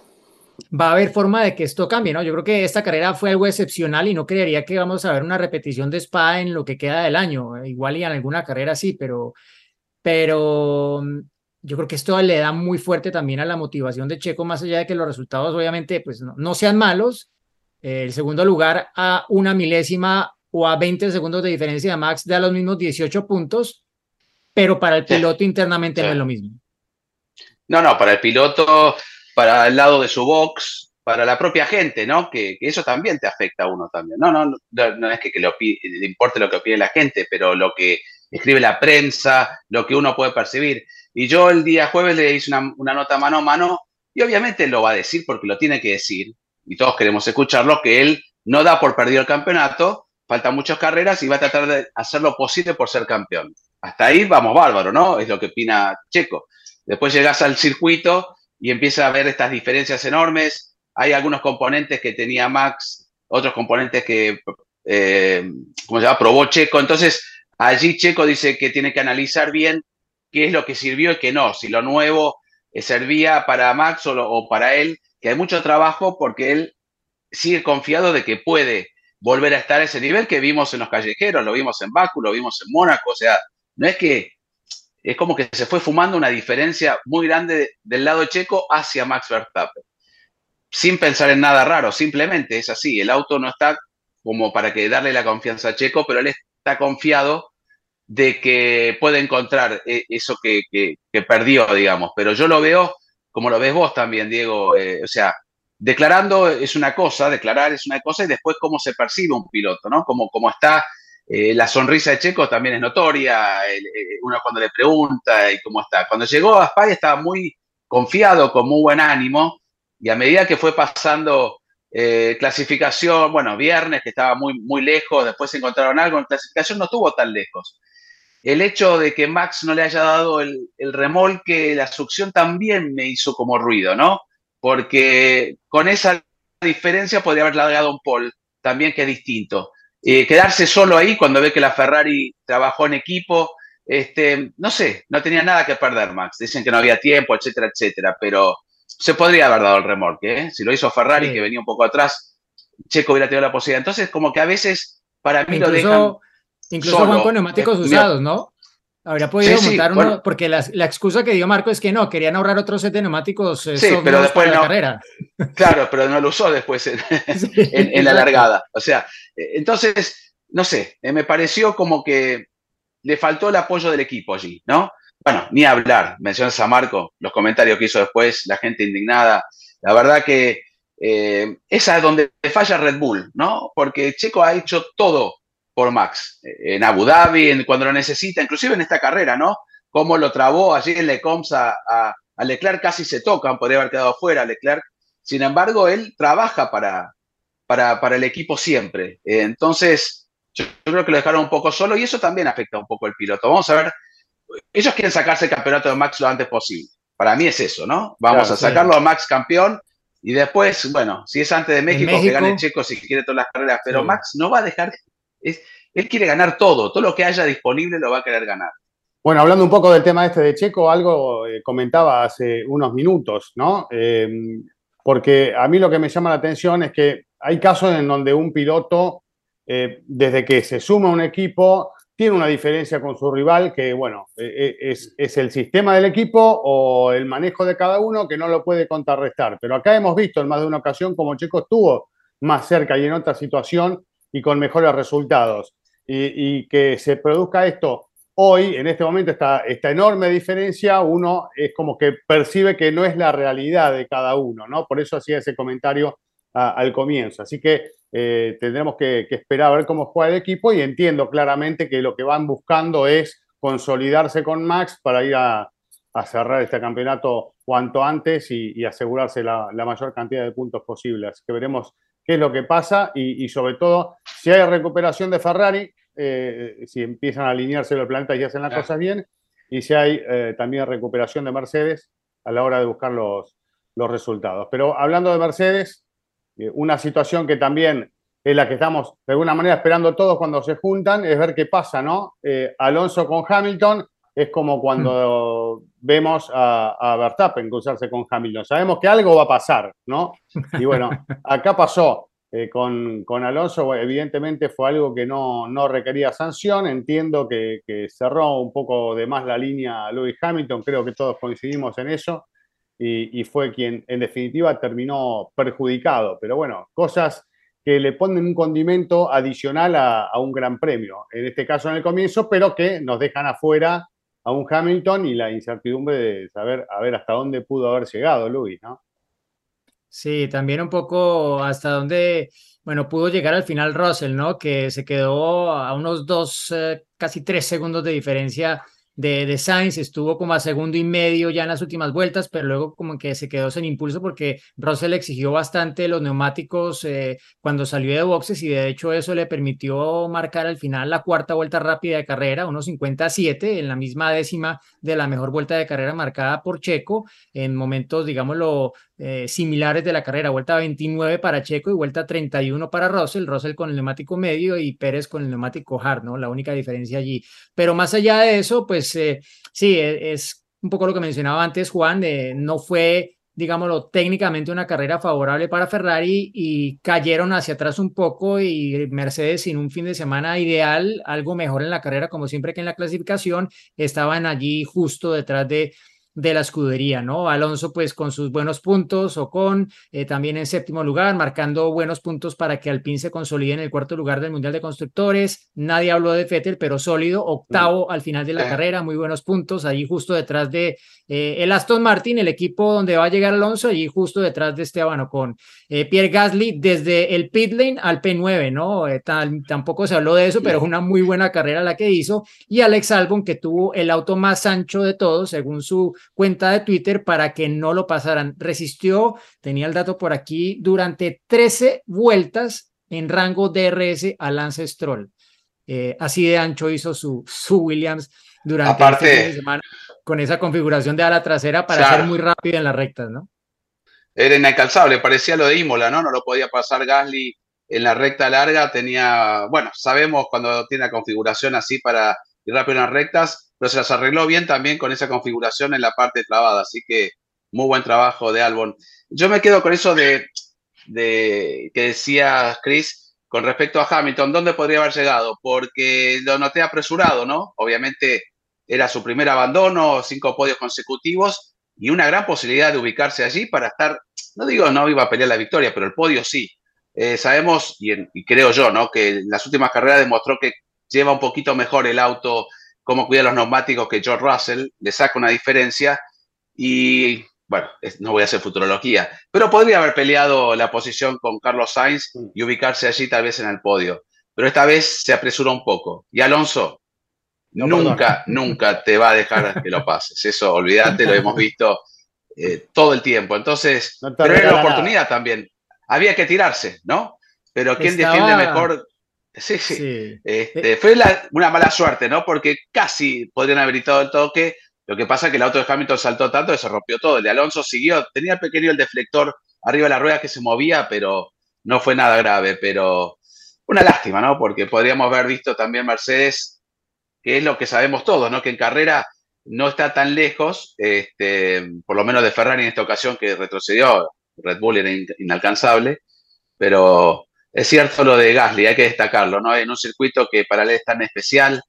Speaker 1: va a haber forma de que esto cambie, ¿no? Yo creo que esta carrera fue algo excepcional y no creería que vamos a ver una repetición de Spa en lo que queda del año. Igual y en alguna carrera sí, pero, pero mm, yo creo que esto le da muy fuerte también a la motivación de Checo, más allá de que los resultados obviamente pues no, sean malos. el segundo lugar a una milésima o a 20 segundos de diferencia de Max da los mismos 18 puntos, pero para el piloto internamente no es lo mismo.
Speaker 5: No, no, para el piloto, para el lado de su box, para la propia gente, ¿no? Que, eso también te afecta a uno también. No, no, no, es que, le importe lo que opine la gente, pero lo que escribe la prensa, lo que uno puede percibir. Y yo el día jueves le hice una, nota mano a mano y obviamente lo va a decir porque lo tiene que decir y todos queremos escucharlo, que él no da por perdido el campeonato, faltan muchas carreras y va a tratar de hacer lo posible por ser campeón. Hasta ahí vamos bárbaro, ¿no? Es lo que opina Checo. Después llegas al circuito y empieza a ver estas diferencias enormes. Hay algunos componentes que tenía Max, otros componentes que, eh, ¿cómo se llama? Probó Checo. Entonces, allí Checo dice que tiene que analizar bien qué es lo que sirvió y qué no. Si lo nuevo eh, servía para Max o, para él, que hay mucho trabajo porque él sigue confiado de que puede volver a estar a ese nivel que vimos en los callejeros, lo vimos en Baku, lo vimos en Mónaco. O sea, no es que es como que se fue fumando una diferencia muy grande del lado checo hacia Max Verstappen. Sin pensar en nada raro, simplemente es así. El auto no está como para que darle la confianza a Checo, pero él está confiado de que puede encontrar eh, eso que, perdió, digamos. Pero yo lo veo como lo ves vos también, Diego. Eh, o sea, declarando es una cosa, declarar es una cosa, y después cómo se percibe un piloto, ¿no? Como, como está eh, la sonrisa de Checo también es notoria, eh, uno cuando le pregunta y cómo está. Cuando llegó a España estaba muy confiado, con muy buen ánimo, y a medida que fue pasando eh, clasificación, bueno, viernes que estaba muy, muy lejos, después encontraron algo, en clasificación no estuvo tan lejos. El hecho de que Max no le haya dado el, el remolque, la succión también me hizo como ruido, ¿no? Porque con esa diferencia podría haber largado un Paul, también que es distinto. Eh, quedarse solo ahí cuando ve que la Ferrari trabajó en equipo, este, no sé, no tenía nada que perder, Max. Dicen que no había tiempo, etcétera, etcétera, pero se podría haber dado el remolque. ¿eh? Si lo hizo Ferrari, que venía un poco atrás, Checo hubiera tenido la posibilidad. Entonces, como que a veces, para mí lo dejan.
Speaker 1: Incluso con neumáticos usados, ¿no? Habría podido montar uno, porque la, excusa que dio Marco es que no, querían ahorrar otro set de neumáticos
Speaker 5: eh, sí, pero después no, la carrera. *laughs* Claro, pero no lo usó después en, *laughs* la largada. O sea, eh, entonces, no sé, eh, me pareció como que le faltó el apoyo del equipo allí, ¿no? Bueno, ni hablar, mencionas a Marco, los comentarios que hizo después, la gente indignada. La verdad que esa es donde falla Red Bull, ¿no? Porque Checo ha hecho todo por Max. En Abu Dhabi, en, cuando lo necesita, inclusive en esta carrera, ¿no? Cómo lo trabó allí en Lecoms a, a, Leclerc, casi se tocan, podría haber quedado fuera Leclerc. Sin embargo, él trabaja para, para, para el equipo siempre. entonces, yo, creo que lo dejaron un poco solo y eso también afecta un poco al piloto. Vamos a ver, ellos quieren sacarse el campeonato de Max lo antes posible. Para mí es eso, ¿no? Vamos a sacarlo a Max campeón y después, bueno, si es antes de México, que gane Checo si quiere todas las carreras, pero Max no va a dejar él quiere ganar todo, todo lo que haya disponible lo va a querer ganar.
Speaker 4: Bueno, hablando un poco del tema este de Checo, algo eh, comentaba hace unos minutos, ¿no? Em, porque a mí lo que me llama la atención es que hay casos en donde un piloto, eh, desde que se suma a un equipo, tiene una diferencia con su rival que, bueno, es, es, el sistema del equipo o el manejo de cada uno que no lo puede contrarrestar. Pero acá hemos visto en más de una ocasión como Checo estuvo más cerca y en otra situación y con mejores resultados. Y, que se produzca esto hoy, en este momento, esta, esta enorme diferencia, uno es como que percibe que no es la realidad de cada uno, ¿no? Por eso hacía ese comentario al comienzo. Así que eh, tendremos que, esperar a ver cómo juega el equipo y entiendo claramente que lo que van buscando es consolidarse con Max para ir a, cerrar este campeonato cuanto antes y, asegurarse la, la, mayor cantidad de puntos posibles. Así que veremos qué es lo que pasa y, sobre todo si hay recuperación de Ferrari, eh, si empiezan a alinearse los planetas y hacen las cosas bien, y si hay eh, también recuperación de Mercedes a la hora de buscar los, los resultados. Pero hablando de Mercedes, una situación que también es la que estamos de alguna manera esperando todos cuando se juntan, es ver qué pasa, ¿no? Alonso con Hamilton es como cuando mm. vemos a, a, Verstappen cruzarse con Hamilton. Sabemos que algo va a pasar, ¿no? Y bueno, *laughs* acá pasó. Eh, con, Alonso, evidentemente fue algo que no, requería sanción. Entiendo que, cerró un poco de más la línea Lewis Hamilton, creo que todos coincidimos en eso, y, fue quien en definitiva terminó perjudicado. Pero bueno, cosas que le ponen un condimento adicional a, a un gran premio, en este caso en el comienzo, pero que nos dejan afuera a un Hamilton y la incertidumbre de saber a ver hasta dónde pudo haber llegado Lewis, ¿no?
Speaker 1: Sí, también un poco hasta dónde, bueno, pudo llegar al final Russell, ¿no? Que se quedó a unos dos, eh, casi tres segundos de diferencia de, de, Sainz, estuvo como a segundo y medio ya en las últimas vueltas, pero luego como que se quedó sin impulso porque Russell exigió bastante los neumáticos eh, cuando salió de boxes y de hecho eso le permitió marcar al final la cuarta vuelta rápida de carrera, unos 57 en la misma décima de la mejor vuelta de carrera marcada por Checo en momentos, digámoslo, eh, similares de la carrera, vuelta 29 para Checo y vuelta 31 para Russell, Russell con el neumático medio y Pérez con el neumático hard, ¿no? La única diferencia allí. Pero más allá de eso, pues eh, sí, e, es, un poco lo que mencionaba antes Juan, de, no fue digámoslo, técnicamente una carrera favorable para Ferrari y cayeron hacia atrás un poco y Mercedes sin un fin de semana ideal, algo mejor en la carrera como siempre que en la clasificación, estaban allí justo detrás de, de la escudería, ¿no? Alonso pues con sus buenos puntos, Ocon eh, también en séptimo lugar, marcando buenos puntos para que Alpine se consolide en el cuarto lugar del Mundial de Constructores. Nadie habló de Vettel, pero sólido, octavo al final de la carrera, muy buenos puntos, ahí justo detrás de eh, el Aston Martin, el equipo donde va a llegar Alonso, allí justo detrás de Esteban Ocon. Eh, Pierre Gasly desde el pit lane al P9, ¿no? tampoco se habló de eso, pero una muy buena carrera la que hizo. Y Alex Albon, que tuvo el auto más ancho de todos, según su cuenta de Twitter para que no lo pasaran. Resistió, tenía el dato por aquí, durante 13 vueltas en rango DRS a Lance Stroll. Eh, así de ancho hizo su, su Williams durante
Speaker 5: Aparte,
Speaker 1: semana con esa configuración de ala trasera para ser muy rápido en las rectas, ¿no?
Speaker 5: Era inalcanzable, parecía lo de Imola, ¿no? No lo podía pasar Gasly en la recta larga, tenía, bueno, sabemos cuando tiene la configuración así para ir rápido en las rectas, pero se las arregló bien también con esa configuración en la parte clavada, así que muy buen trabajo de Albon. Yo me quedo con eso de, de que decía Chris con respecto a Hamilton, ¿dónde podría haber llegado? Porque lo noté apresurado, ¿no? Obviamente era su primer abandono, cinco podios consecutivos y una gran posibilidad de ubicarse allí para estar, no digo no iba a pelear la victoria, pero el podio sí. Eh, sabemos, y, y, creo yo, ¿no? Que en las últimas carreras demostró que lleva un poquito mejor el auto cómo cuida los neumáticos que George Russell, le saca una diferencia y, bueno, no voy a hacer futurología, pero podría haber peleado la posición con Carlos Sainz y ubicarse allí tal vez en el podio. Pero esta vez se apresuró un poco. Y Alonso, nunca, nunca te va a dejar que lo pases. Eso, olvídate, lo hemos visto eh, todo el tiempo. Entonces, pero era la oportunidad también. Había que tirarse, ¿no? Pero ¿quién defiende mejor Sí, sí. Este, fue una mala suerte, ¿no? Porque casi podrían haber gritado el toque. Lo que pasa es que el auto de Hamilton saltó tanto que se rompió todo. El de Alonso siguió, tenía pequeño el deflector arriba de la rueda que se movía, pero no fue nada grave. Pero una lástima, ¿no? Porque podríamos haber visto también Mercedes, que es lo que sabemos todos, ¿no? Que en carrera no está tan lejos, este, por lo menos de Ferrari en esta ocasión que retrocedió. Red Bull era inalcanzable, pero es cierto lo de Gasly, hay que destacarlo, ¿no? En un circuito que para él es tan especial,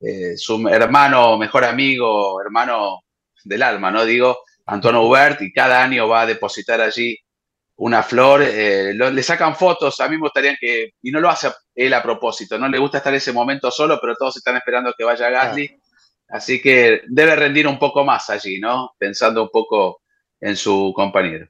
Speaker 5: eh, su hermano, mejor amigo, hermano del alma, ¿no? Digo, Antonio Hubert, y cada año va a depositar allí una flor, eh, le sacan fotos, a mí me gustaría que, y no lo hace él a propósito, no le gusta estar en ese momento solo, pero todos están esperando que vaya Gasly, así que debe rendir un poco más allí, ¿no? Pensando un poco en su compañero.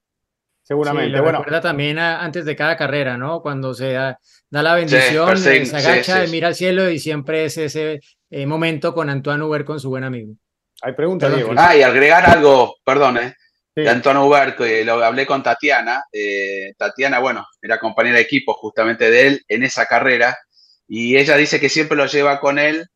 Speaker 1: Seguramente. bueno, recuerda también antes de cada carrera, ¿no? Cuando se da, la bendición, se agacha, mira al cielo y siempre es ese eh, momento con Antoine Uber con su buen amigo.
Speaker 4: Hay preguntas, Diego.
Speaker 5: Ah, y agregar algo, perdón, ¿eh? De Antoine Uber, que lo hablé con Tatiana. Eh, Tatiana, bueno, era compañera de equipo justamente de él en esa carrera. Y ella dice que siempre lo lleva con él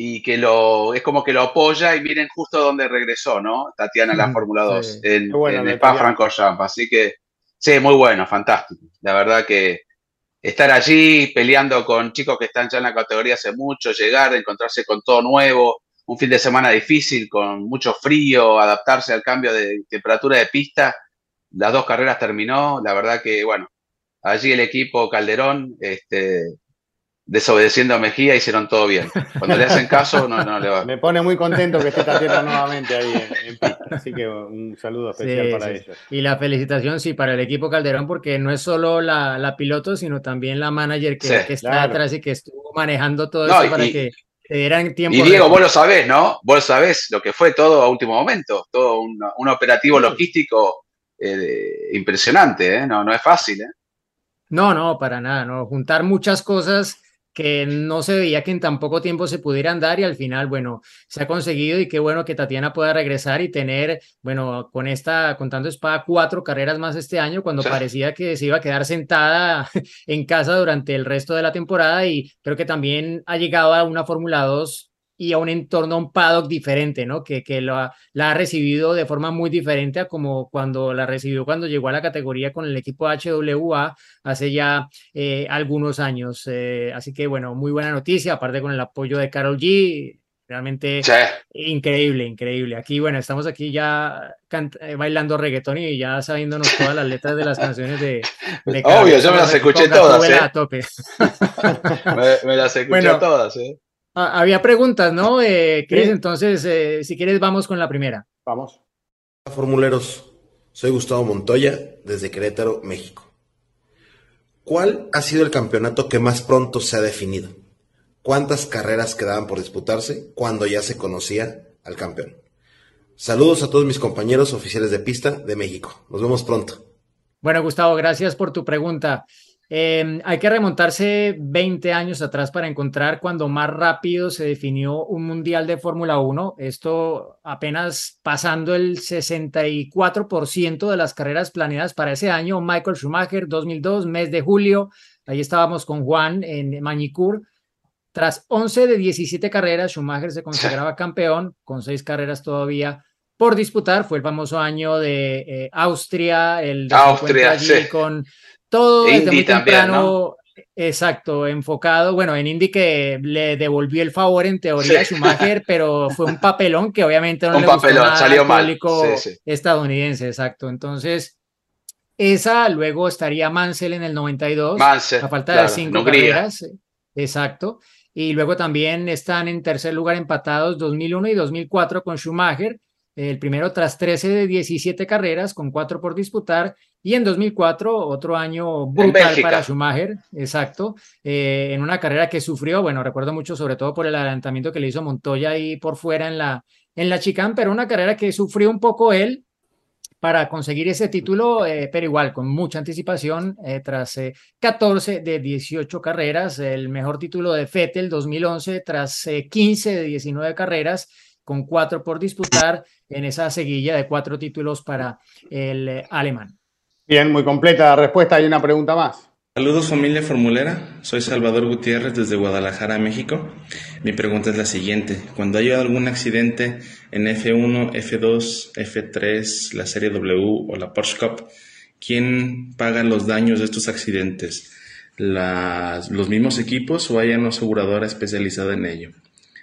Speaker 5: y que lo es como que lo apoya y miren justo dónde regresó, ¿no? Tatiana la Fórmula 2 en, en Spa Francorchamps. Así que Sí, muy bueno, fantástico. La verdad que estar allí peleando con chicos que están ya en la categoría hace mucho, llegar, encontrarse con todo nuevo, un fin de semana difícil, con mucho frío, adaptarse al cambio de temperatura de pista. Las dos carreras terminó, la verdad que, bueno, allí el equipo Calderón, este, desobedeciendo a Mejía, hicieron todo bien. Cuando le hacen caso, no, no le va.
Speaker 4: Me pone muy contento que esté Tatiana nuevamente ahí en, pista. Así que un saludo especial para ellos.
Speaker 1: Y la felicitación, sí, para el equipo Calderón, porque no es solo la, piloto, sino también la manager que, está atrás y que estuvo manejando todo eso para que dieran tiempo.
Speaker 5: Y Diego, vos lo sabés, ¿no? Vos sabés lo que fue todo a último momento, todo un, operativo logístico eh, impresionante, ¿eh? No, no es fácil, ¿eh?
Speaker 1: No, no, para nada, no. Juntar muchas cosas que no se veía que en tan poco tiempo se pudieran dar y al final, bueno, se ha conseguido y qué bueno que Tatiana pueda regresar y tener, bueno, con esta, contando espada, cuatro carreras más este año, cuando parecía que se iba a quedar sentada *laughs* en casa durante el resto de la temporada y creo que también ha llegado a una Fórmula 2 y a un entorno, a un paddock diferente, ¿no? Que, que la ha recibido de forma muy diferente a como cuando la recibió cuando llegó a la categoría con el equipo HWA hace ya eh, algunos años. Eh, así que, bueno, muy buena noticia, aparte con el apoyo de Carol G. Realmente increíble, increíble. Aquí, bueno, estamos aquí ya eh, bailando reggaetón y ya sabiéndonos todas las letras de las canciones de...
Speaker 5: Obvio, yo me las escuché todas. *laughs* me, las escuché todas, ¿eh?
Speaker 1: Ah, había preguntas, ¿no? Eh, Cris, entonces, eh, si quieres, vamos con la primera.
Speaker 4: Vamos.
Speaker 6: Hola, formuleros. Soy Gustavo Montoya, desde Querétaro, México. ¿Cuál ha sido el campeonato que más pronto se ha definido? ¿Cuántas carreras quedaban por disputarse cuando ya se conocía al campeón? Saludos a todos mis compañeros oficiales de pista de México. Nos vemos pronto.
Speaker 1: Bueno, Gustavo, gracias por tu pregunta. Em, hay que remontarse 20 años atrás para encontrar cuando más rápido se definió un mundial de Fórmula 1. Esto apenas pasando el 64% de las carreras planeadas para ese año. Michael Schumacher, 2002, mes de julio. Ahí estábamos con Juan en Manicur. Tras 11 de 17 carreras, Schumacher se consideraba campeón, con seis carreras todavía por disputar. Fue el famoso año de eh, Austria, el de
Speaker 5: Austria, allí
Speaker 1: con todo desde muy temprano, exacto, enfocado, bueno, en Indy que le devolvió el favor en teoría a Schumacher, *laughs* pero fue un papelón que obviamente no le gustó nada salió al público estadounidense, exacto. Entonces, esa luego estaría Mansell en el 92, a falta de cinco carreras, exacto. Y luego también están en tercer lugar empatados 2001 y 2004 con Schumacher el primero tras 13 de 17 carreras con cuatro por disputar y en 2004 otro año brutal para Schumacher, exacto, eh, en una carrera que sufrió, bueno, recuerdo mucho sobre todo por el adelantamiento que le hizo Montoya ahí por fuera en la, en la chicane, pero una carrera que sufrió un poco él para conseguir ese título, eh, pero igual con mucha anticipación, eh, tras 14 de 18 carreras, el mejor título de Fettel 2011 tras 15 de 19 carreras con cuatro por disputar en esa seguilla de cuatro títulos para el eh, alemán.
Speaker 4: Bien, muy completa la respuesta. Hay una pregunta más.
Speaker 7: Saludos familia formulera, soy Salvador Gutiérrez desde Guadalajara, México. Mi pregunta es la siguiente, cuando haya algún accidente en F1, F2, F3, la serie W o la Porsche Cup, ¿quién paga los daños de estos accidentes? ¿Los mismos equipos o hay una aseguradora especializada en ello?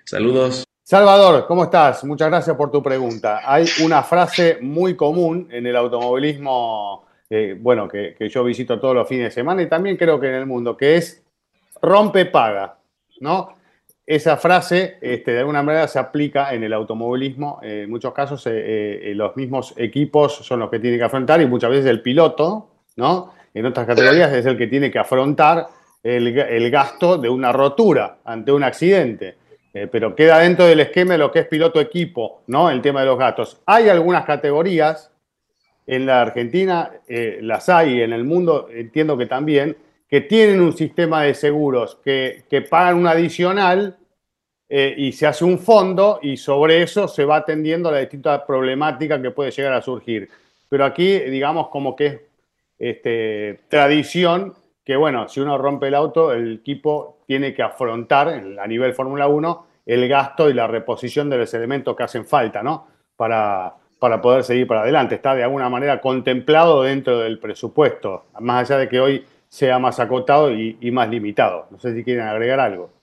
Speaker 7: Saludos.
Speaker 4: Salvador, ¿cómo estás? Muchas gracias por tu pregunta. Hay una frase muy común en el automovilismo, eh, bueno, que, yo visito todos los fines de semana y también creo que en el mundo, que es rompe, paga, ¿no? Esa frase, este, de alguna manera, se aplica en el automovilismo. en muchos casos, eh, eh, los mismos equipos son los que tienen que afrontar y muchas veces el piloto, ¿no? En otras categorías es el que tiene que afrontar el gasto de una rotura ante un accidente. Eh, pero queda dentro del esquema de lo que es piloto equipo, ¿no? El tema de los gastos. Hay algunas categorías, en la Argentina eh, las hay, en el mundo entiendo que también, que tienen un sistema de seguros que, pagan un adicional eh, y se hace un fondo y sobre eso se va atendiendo la distinta problemática que puede llegar a surgir. Pero aquí, digamos, como que es este, tradición que, bueno, si uno rompe el auto, el equipo tiene que afrontar a nivel Fórmula 1 el gasto y la reposición de los elementos que hacen falta, ¿no? Para, para poder seguir para adelante. Está de alguna manera contemplado dentro del presupuesto, más allá de que hoy sea más acotado y, más limitado. No sé si quieren agregar algo.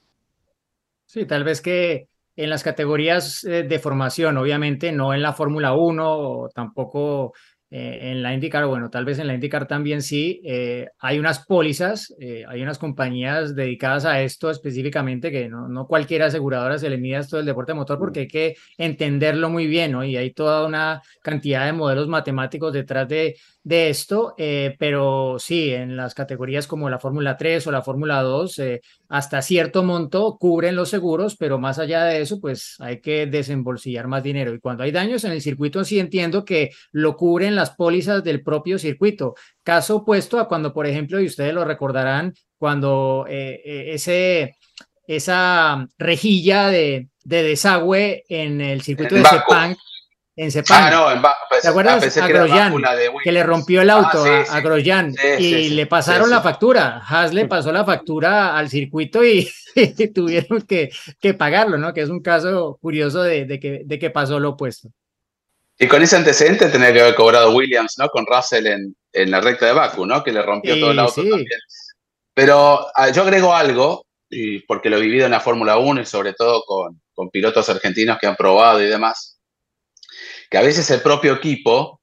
Speaker 1: Sí, tal vez que en las categorías eh, de formación, obviamente no en la Fórmula 1 o tampoco eh, en la IndyCar, bueno, tal vez en la IndyCar también sí, eh, hay unas pólizas, eh, hay unas compañías dedicadas a esto específicamente, que no, no cualquier aseguradora se le mide esto del deporte motor porque hay que entenderlo muy bien, ¿no? Y hay toda una cantidad de modelos matemáticos detrás de, de esto, eh, pero sí, en las categorías como la Fórmula 3 o la Fórmula 2, eh, hasta cierto monto cubren los seguros, pero más allá de eso, pues hay que desembolsillar más dinero. Y cuando hay daños en el circuito, sí entiendo que lo cubren las pólizas del propio circuito. Caso opuesto a cuando, por ejemplo, y ustedes lo recordarán, cuando eh, ese, esa rejilla de, de desagüe en el circuito de Sepang en Sepang. Ah, no, en ¿Te acuerdas? a Grosjean, que, le rompió el ah, auto a, Grosjean y le pasaron la factura. Haas le pasó la factura al circuito *laughs* y, tuvieron que, que, pagarlo, ¿no? Que es un caso curioso de, de, que, de que pasó lo opuesto.
Speaker 5: Y con ese antecedente tenía que haber cobrado Williams, ¿no? Con Russell en, en la recta de Baku, ¿no? Que le rompió todo el auto también. Pero ah, yo agrego algo, y porque lo he vivido en la Fórmula 1 y sobre todo con, con pilotos argentinos que han probado y demás que a veces el propio equipo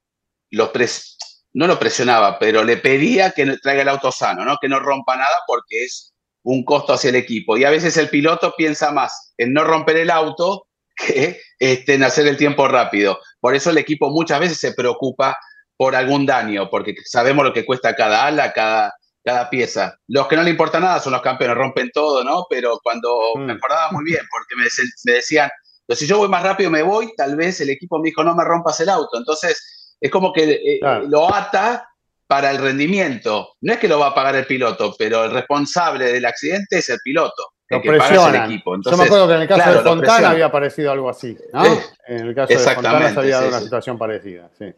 Speaker 5: no lo presionaba, pero le pedía que traiga el auto sano, ¿no? que no rompa nada porque es un costo hacia el equipo. Y a veces el piloto piensa más en no romper el auto que este, en hacer el tiempo rápido. Por eso el equipo muchas veces se preocupa por algún daño, porque sabemos lo que cuesta cada ala, cada, cada pieza. Los que no le importa nada son los campeones, rompen todo, ¿no? Pero cuando me mm. acordaba muy bien, porque me decían, pero si yo voy más rápido me voy, tal vez el equipo me dijo, no me rompas el auto. Entonces, es como que eh, lo ata para el rendimiento. No es que lo va a pagar el piloto, pero el responsable del accidente es el piloto.
Speaker 4: Lo que el equipo. yo me acuerdo que en el caso de Fontana había aparecido algo así, ¿no? en el caso de Fontana se había dado una situación parecida, sí.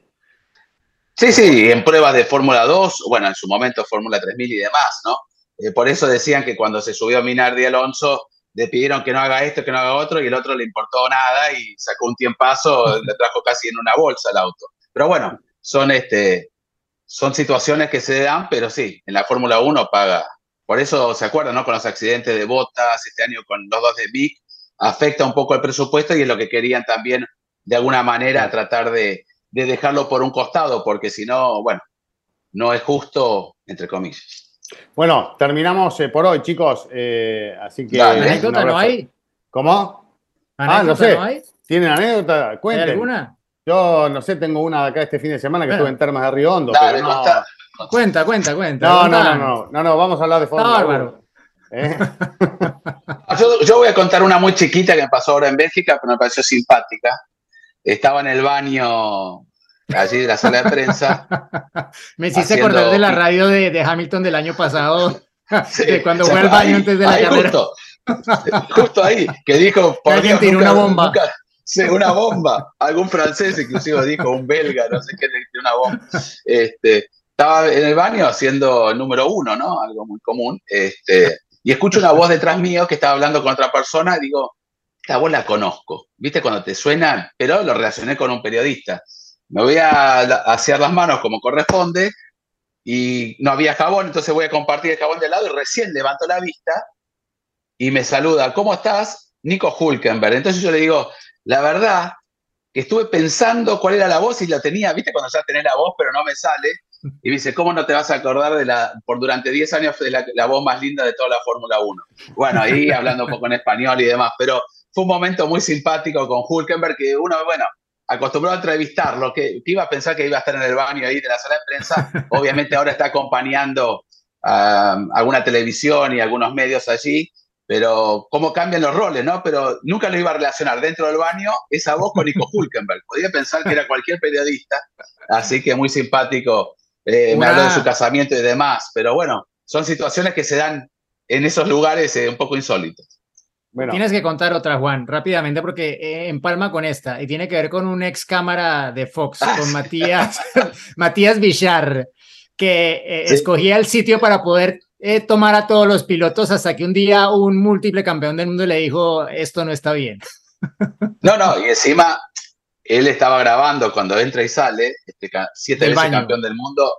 Speaker 5: Sí, sí, en pruebas de Fórmula 2, bueno, en su momento Fórmula 3000 y demás, ¿no? Eh, por eso decían que cuando se subió a Minardi Alonso, le pidieron que no haga esto, que no haga otro, y el otro le importó nada y sacó un tiempazo, *laughs* le trajo casi en una bolsa el auto. Pero bueno, son, este, son situaciones que se dan, pero sí, en la Fórmula 1 paga. Por eso se acuerdan, ¿no? Con los accidentes de botas, este año con los dos de Vic, afecta un poco el presupuesto y es lo que querían también, de alguna manera, tratar de, de dejarlo por un costado, porque si no, bueno, no es justo, entre comillas.
Speaker 4: Bueno, terminamos eh, por hoy, chicos. Eh, así que.
Speaker 1: ¿Anécdota no hay?
Speaker 4: ¿Cómo?
Speaker 1: ah, no sé. No hay?
Speaker 4: ¿Tienen anécdota? Cuenten. ¿Hay alguna? Yo no sé, tengo una de acá este fin de semana que estuve en Termas de Río Hondo. pero no...
Speaker 1: Cuenta, cuenta, cuenta.
Speaker 4: No, no, no, no, no, no, vamos a hablar de Fórmula
Speaker 5: ¿Eh? *laughs* yo, yo voy a contar una muy chiquita que me pasó ahora en Bélgica, pero me pareció simpática. Estaba en el baño allí de la sala de prensa. *laughs*
Speaker 1: Me hiciste acordar de la radio de, Hamilton del año pasado, *laughs* de cuando fue al baño antes de la carrera. *laughs*
Speaker 5: Justo, ahí, que dijo,
Speaker 1: por alguien tiró una bomba.
Speaker 5: sí, una bomba. Algún francés inclusive dijo, un belga, no sé qué, de una bomba. Este, estaba en el baño haciendo el número uno, ¿no? Algo muy común. Este, y escucho una voz detrás mío que estaba hablando con otra persona y digo, esta voz la conozco. ¿Viste cuando te suena? Pero lo relacioné con un periodista me voy a hacer las manos como corresponde y no había jabón, entonces voy a compartir el jabón de lado y recién levanto la vista y me saluda, ¿cómo estás? Nico Hulkenberg. Entonces yo le digo, la verdad que estuve pensando cuál era la voz y la tenía, viste cuando ya tenés la voz pero no me sale. Y me dice, ¿cómo no te vas a acordar de la, por durante 10 años de la, la voz más linda de toda la Fórmula 1? Bueno, ahí hablando un poco en español y demás, pero fue un momento muy simpático con Hulkenberg que uno, bueno, acostumbrado a entrevistarlo, que, que, iba a pensar que iba a estar en el baño ahí de la sala de prensa, *laughs* obviamente ahora está acompañando a alguna televisión y algunos medios allí, pero cómo cambian los roles, ¿no? Pero nunca lo iba a relacionar dentro del baño esa voz con Nico *laughs* Hulkenberg. Podía pensar que era cualquier periodista, así que muy simpático. Eh, me habló de su casamiento y demás, pero bueno, son situaciones que se dan en esos lugares eh, un poco insólitos.
Speaker 1: Tienes que contar otra, Juan, rápidamente, porque eh, empalma con esta y tiene que ver con un ex cámara de Fox, ah, con Matías, *laughs* Matías Villar, que eh, escogía el sitio para poder eh, tomar a todos los pilotos hasta que un día un múltiple campeón del mundo le dijo, esto no está bien. *laughs*
Speaker 5: No, no, y encima él estaba grabando cuando entra y sale, este, siete veces campeón del mundo,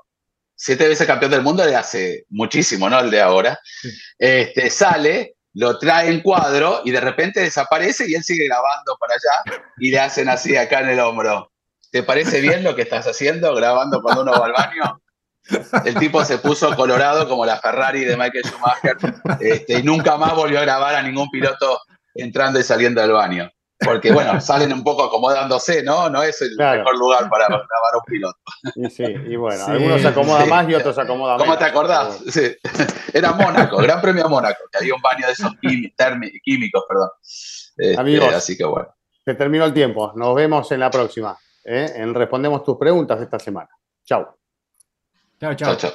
Speaker 5: siete veces campeón del mundo de hace muchísimo, ¿no? El de ahora. Este, sale, lo trae en cuadro y de repente desaparece y él sigue grabando para allá y le hacen así acá en el hombro. ¿Te parece bien lo que estás haciendo grabando cuando uno va al baño? El tipo se puso colorado como la Ferrari de Michael Schumacher este, y nunca más volvió a grabar a ningún piloto entrando y saliendo del baño. Porque, bueno, salen un poco acomodándose, ¿no? No es el mejor lugar para grabar un piloto.
Speaker 4: Y sí, y bueno, algunos se acomodan más y otros se acomodan
Speaker 5: ¿Cómo te acordás? Sí. *laughs* Era Mónaco, Gran Premio Mónaco, que había un baño de esos químicos, perdón. Este,
Speaker 4: Amigos,
Speaker 5: así que bueno.
Speaker 4: Se terminó el tiempo. Nos vemos en la próxima. ¿eh? En Respondemos tus preguntas esta semana. Chau.
Speaker 1: Chao, chao.
Speaker 5: Chao, chao.